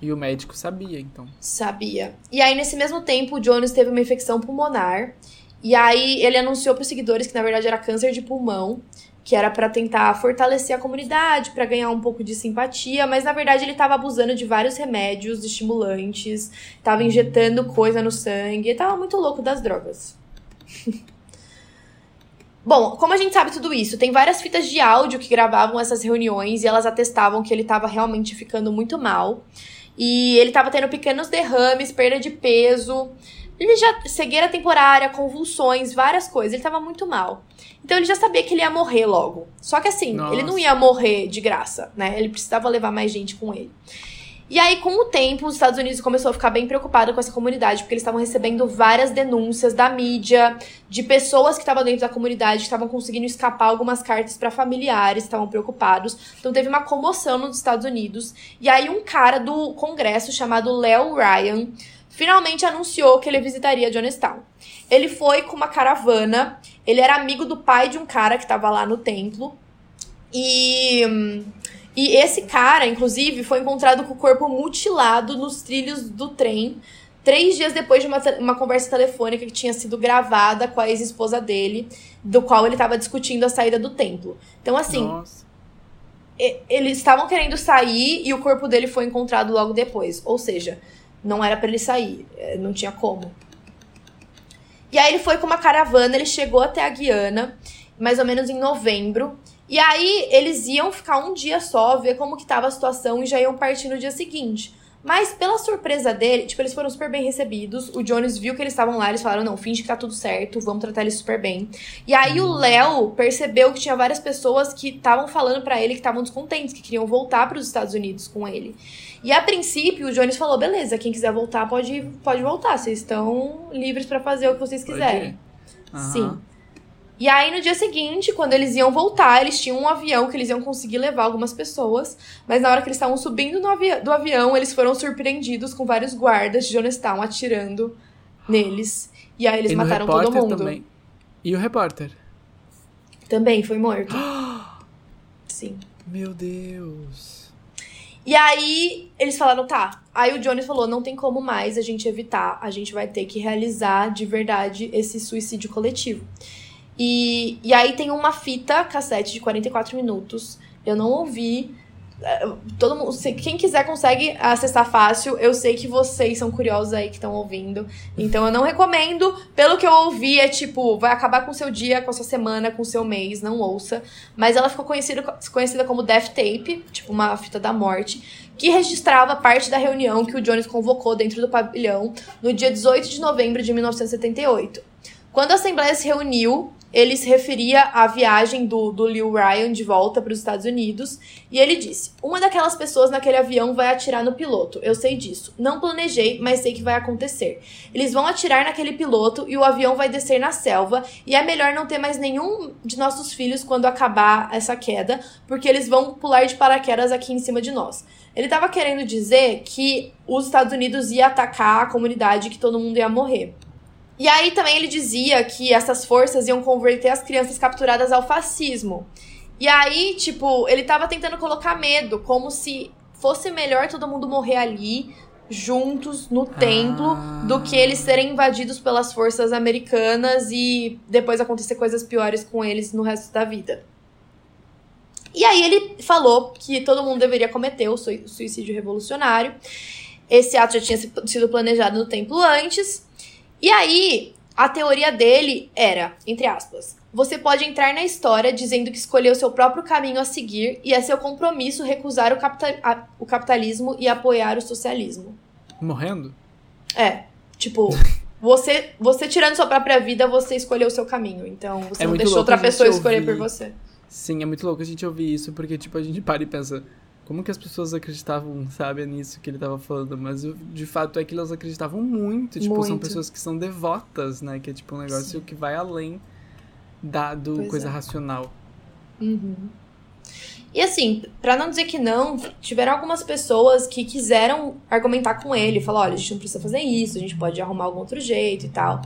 E o médico sabia, então. Sabia. E aí, nesse mesmo tempo, o Jones teve uma infecção pulmonar. E aí, ele anunciou para os seguidores que, na verdade, era câncer de pulmão. Que era para tentar fortalecer a comunidade, para ganhar um pouco de simpatia. Mas, na verdade, ele estava abusando de vários remédios estimulantes. Estava injetando coisa no sangue. Ele tava muito louco das drogas. Bom, como a gente sabe tudo isso? Tem várias fitas de áudio que gravavam essas reuniões e elas atestavam que ele estava realmente ficando muito mal. E ele tava tendo pequenos derrames, perda de peso. Ele já. cegueira temporária, convulsões, várias coisas. Ele tava muito mal. Então ele já sabia que ele ia morrer logo. Só que assim, Nossa. ele não ia morrer de graça, né? Ele precisava levar mais gente com ele. E aí, com o tempo, os Estados Unidos começou a ficar bem preocupado com essa comunidade, porque eles estavam recebendo várias denúncias da mídia, de pessoas que estavam dentro da comunidade, que estavam conseguindo escapar algumas cartas para familiares, estavam preocupados. Então teve uma comoção nos Estados Unidos. E aí um cara do Congresso chamado Leo Ryan finalmente anunciou que ele visitaria Jonestown. Ele foi com uma caravana, ele era amigo do pai de um cara que estava lá no templo. E hum, e esse cara, inclusive, foi encontrado com o corpo mutilado nos trilhos do trem, três dias depois de uma, uma conversa telefônica que tinha sido gravada com a ex-esposa dele, do qual ele estava discutindo a saída do templo. Então, assim. Nossa. Eles estavam querendo sair e o corpo dele foi encontrado logo depois. Ou seja, não era para ele sair, é, não tinha como. E aí ele foi com uma caravana, ele chegou até a Guiana, mais ou menos em novembro. E aí eles iam ficar um dia só, ver como que tava a situação e já iam partir no dia seguinte. Mas pela surpresa dele, tipo, eles foram super bem recebidos. O Jones viu que eles estavam lá, eles falaram: "Não, finge que tá tudo certo, vamos tratar eles super bem". E aí o uhum. Léo percebeu que tinha várias pessoas que estavam falando para ele que estavam descontentes, que queriam voltar para os Estados Unidos com ele. E a princípio o Jones falou: "Beleza, quem quiser voltar pode pode voltar, vocês estão livres para fazer o que vocês quiserem". Uhum. Sim. E aí, no dia seguinte, quando eles iam voltar, eles tinham um avião que eles iam conseguir levar algumas pessoas. Mas na hora que eles estavam subindo avi do avião, eles foram surpreendidos com vários guardas de Jonestown atirando neles. E aí eles e mataram todo mundo. Também. E o repórter? Também foi morto. Sim. Meu Deus. E aí eles falaram, tá. Aí o Jones falou, não tem como mais a gente evitar, a gente vai ter que realizar de verdade esse suicídio coletivo. E, e aí tem uma fita cassete de 44 minutos. Eu não ouvi, todo mundo, quem quiser consegue acessar fácil. Eu sei que vocês são curiosos aí que estão ouvindo. Então eu não recomendo. Pelo que eu ouvi, é tipo, vai acabar com o seu dia, com a sua semana, com o seu mês, não ouça. Mas ela ficou conhecida, conhecida como Death Tape, tipo uma fita da morte, que registrava parte da reunião que o Jones convocou dentro do pavilhão no dia 18 de novembro de 1978. Quando a Assembleia se reuniu, ele se referia à viagem do, do Lil Ryan de volta para os Estados Unidos e ele disse: Uma daquelas pessoas naquele avião vai atirar no piloto. Eu sei disso. Não planejei, mas sei que vai acontecer. Eles vão atirar naquele piloto e o avião vai descer na selva. E é melhor não ter mais nenhum de nossos filhos quando acabar essa queda, porque eles vão pular de paraquedas aqui em cima de nós. Ele estava querendo dizer que os Estados Unidos ia atacar a comunidade, que todo mundo ia morrer. E aí também ele dizia que essas forças iam converter as crianças capturadas ao fascismo. E aí, tipo, ele tava tentando colocar medo, como se fosse melhor todo mundo morrer ali, juntos, no templo, ah. do que eles serem invadidos pelas forças americanas e depois acontecer coisas piores com eles no resto da vida. E aí ele falou que todo mundo deveria cometer o suicídio revolucionário. Esse ato já tinha sido planejado no templo antes. E aí, a teoria dele era, entre aspas, você pode entrar na história dizendo que escolheu seu próprio caminho a seguir e é seu compromisso recusar o, capital, a, o capitalismo e apoiar o socialismo. Morrendo? É. Tipo, você, você tirando sua própria vida, você escolheu o seu caminho. Então, você é não deixou outra pessoa escolher por você. Sim, é muito louco a gente ouvir isso, porque, tipo, a gente para e pensa, como que as pessoas acreditavam, sabe, nisso que ele tava falando, mas de fato é que elas acreditavam muito, tipo, muito. são pessoas que são devotas, né, que é tipo um negócio Sim. que vai além da do pois coisa é. racional. Uhum. E assim, para não dizer que não, tiveram algumas pessoas que quiseram argumentar com ele, falar, olha, a gente não precisa fazer isso, a gente pode arrumar algum outro jeito e tal.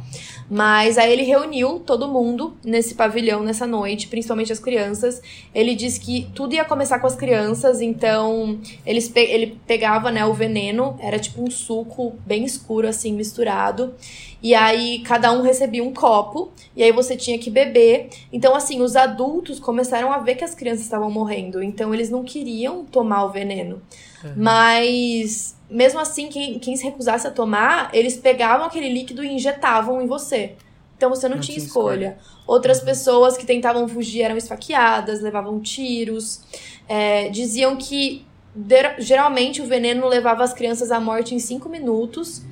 Mas aí ele reuniu todo mundo nesse pavilhão nessa noite, principalmente as crianças. Ele disse que tudo ia começar com as crianças, então eles pe ele pegava, né, o veneno, era tipo um suco bem escuro assim misturado. E aí cada um recebia um copo, e aí você tinha que beber. Então, assim, os adultos começaram a ver que as crianças estavam morrendo. Então, eles não queriam tomar o veneno. Uhum. Mas, mesmo assim, quem, quem se recusasse a tomar, eles pegavam aquele líquido e injetavam em você. Então você não, não tinha, escolha. escolha. Outras uhum. pessoas que tentavam fugir eram esfaqueadas, levavam tiros. É, diziam que geralmente o veneno levava as crianças à morte em 5 minutos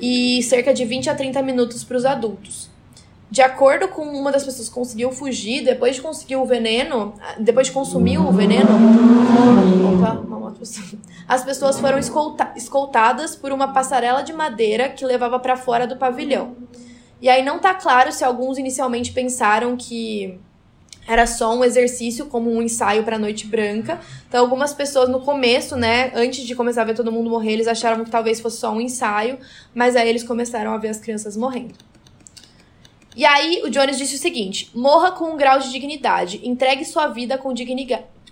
e cerca de 20 a 30 minutos para os adultos. De acordo com uma das pessoas que conseguiu fugir, depois de conseguir o veneno, depois de consumir o veneno, opa, as pessoas foram escolta escoltadas por uma passarela de madeira que levava para fora do pavilhão. E aí não tá claro se alguns inicialmente pensaram que era só um exercício como um ensaio para Noite Branca. Então, algumas pessoas no começo, né, antes de começar a ver todo mundo morrer, eles acharam que talvez fosse só um ensaio, mas aí eles começaram a ver as crianças morrendo. E aí o Jones disse o seguinte: morra com um grau de dignidade, entregue sua vida com,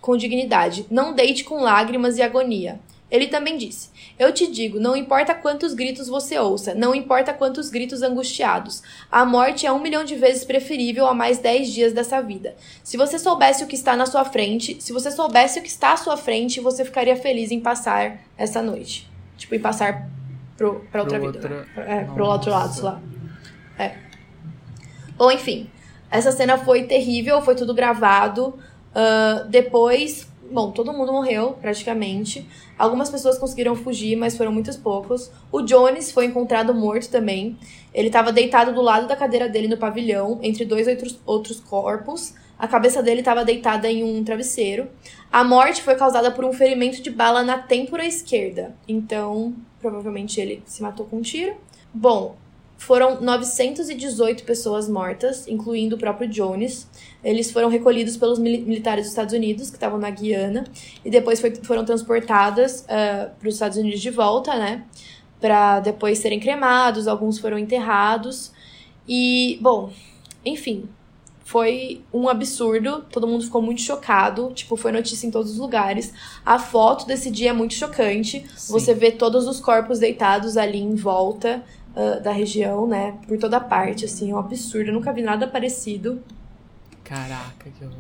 com dignidade, não deite com lágrimas e agonia. Ele também disse: Eu te digo, não importa quantos gritos você ouça, não importa quantos gritos angustiados, a morte é um milhão de vezes preferível a mais dez dias dessa vida. Se você soubesse o que está na sua frente, se você soubesse o que está à sua frente, você ficaria feliz em passar essa noite. Tipo, em passar pro, pra outra pro vida. Outra... Né? É, Nossa. pro outro lado, sei lá. É. Bom, enfim. Essa cena foi terrível, foi tudo gravado. Uh, depois, bom, todo mundo morreu, praticamente. Algumas pessoas conseguiram fugir, mas foram muitos poucos. O Jones foi encontrado morto também. Ele estava deitado do lado da cadeira dele no pavilhão, entre dois outros, outros corpos. A cabeça dele estava deitada em um travesseiro. A morte foi causada por um ferimento de bala na têmpora esquerda. Então, provavelmente ele se matou com um tiro. Bom, foram 918 pessoas mortas, incluindo o próprio Jones. Eles foram recolhidos pelos militares dos Estados Unidos, que estavam na Guiana, e depois foi, foram transportadas uh, para os Estados Unidos de volta, né? Para depois serem cremados, alguns foram enterrados. E, bom, enfim, foi um absurdo, todo mundo ficou muito chocado, tipo, foi notícia em todos os lugares. A foto desse dia é muito chocante. Sim. Você vê todos os corpos deitados ali em volta uh, da região, né? Por toda parte, assim, é um absurdo. Eu nunca vi nada parecido. Caraca, que horror.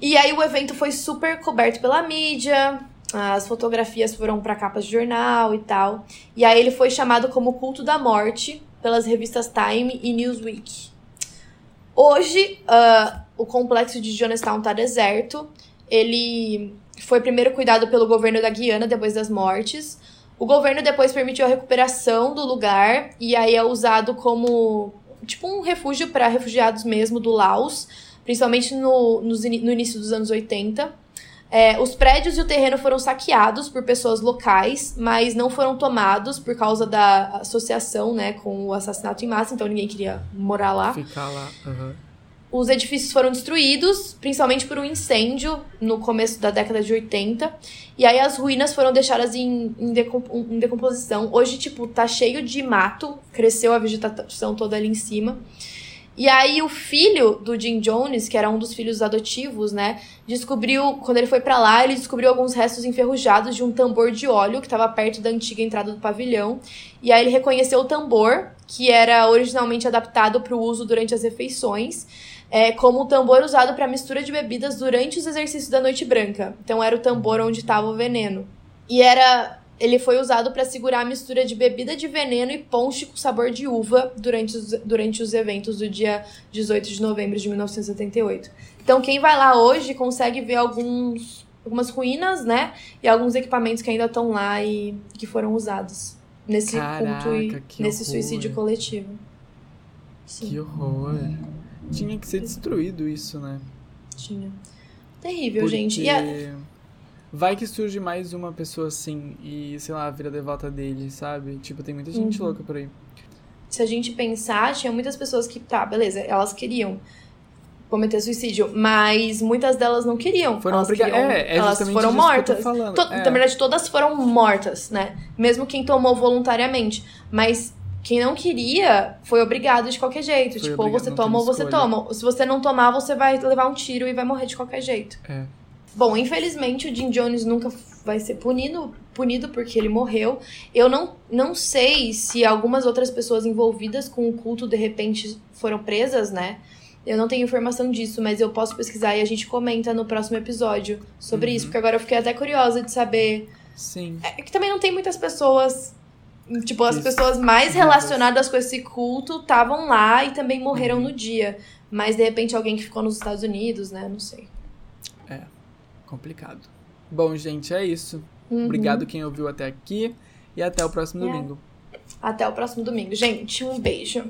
E aí o evento foi super coberto pela mídia, as fotografias foram para capas de jornal e tal. E aí ele foi chamado como culto da morte pelas revistas Time e Newsweek. Hoje, uh, o complexo de Jonestown tá deserto. Ele foi primeiro cuidado pelo governo da Guiana depois das mortes. O governo depois permitiu a recuperação do lugar e aí é usado como tipo um refúgio para refugiados mesmo do Laos, principalmente no, no, no início dos anos 80. É, os prédios e o terreno foram saqueados por pessoas locais, mas não foram tomados por causa da associação né, com o assassinato em massa, então ninguém queria morar lá. Ficar lá. Uhum. Os edifícios foram destruídos, principalmente por um incêndio no começo da década de 80. E aí as ruínas foram deixadas em, em, decomp em decomposição. Hoje, tipo, tá cheio de mato, cresceu a vegetação toda ali em cima. E aí o filho do Jim Jones, que era um dos filhos adotivos, né, descobriu, quando ele foi para lá, ele descobriu alguns restos enferrujados de um tambor de óleo que estava perto da antiga entrada do pavilhão. E aí ele reconheceu o tambor, que era originalmente adaptado para o uso durante as refeições, é, como o tambor usado para mistura de bebidas durante os exercícios da Noite Branca. Então era o tambor onde estava o veneno. E era ele foi usado para segurar a mistura de bebida de veneno e ponche com sabor de uva durante os, durante os eventos do dia 18 de novembro de 1978. Então, quem vai lá hoje consegue ver alguns, algumas ruínas, né? E alguns equipamentos que ainda estão lá e que foram usados nesse Caraca, culto e nesse horror. suicídio coletivo. Sim. Que horror. Tinha que ser destruído isso, né? Tinha. Terrível, Porque gente. E a... Vai que surge mais uma pessoa assim e, sei lá, vira devota dele, sabe? Tipo, tem muita gente Uhum. louca por aí. se a gente pensar, tinha muitas pessoas que, tá, beleza, elas queriam cometer suicídio, mas muitas delas não queriam. Foram elas queriam- É, é elas foram mortas. To- É. Na verdade, todas foram mortas, né? Mesmo quem tomou voluntariamente. Mas quem não queria foi obrigado de qualquer jeito. Foi tipo, ou você toma ou você escolha. toma. Se você não tomar, você vai levar um tiro e vai morrer de qualquer jeito. É. Bom, infelizmente o Jim Jones nunca vai ser punido, punido porque ele morreu. Eu não, não sei se algumas outras pessoas envolvidas com o culto de repente foram presas, né? Eu não tenho informação disso, mas eu posso pesquisar e a gente comenta no próximo episódio sobre Uhum. isso, porque agora eu fiquei até curiosa de saber. Sim. É que também não tem muitas pessoas. Tipo, as pessoas mais relacionadas com esse culto estavam lá e também morreram Uhum. no dia. Mas de repente alguém que ficou nos Estados Unidos, né? Não sei. Complicado. Bom, gente, é isso. Uhum. Obrigado quem ouviu até aqui e até o próximo É. domingo. Até o próximo domingo. Gente, um beijo.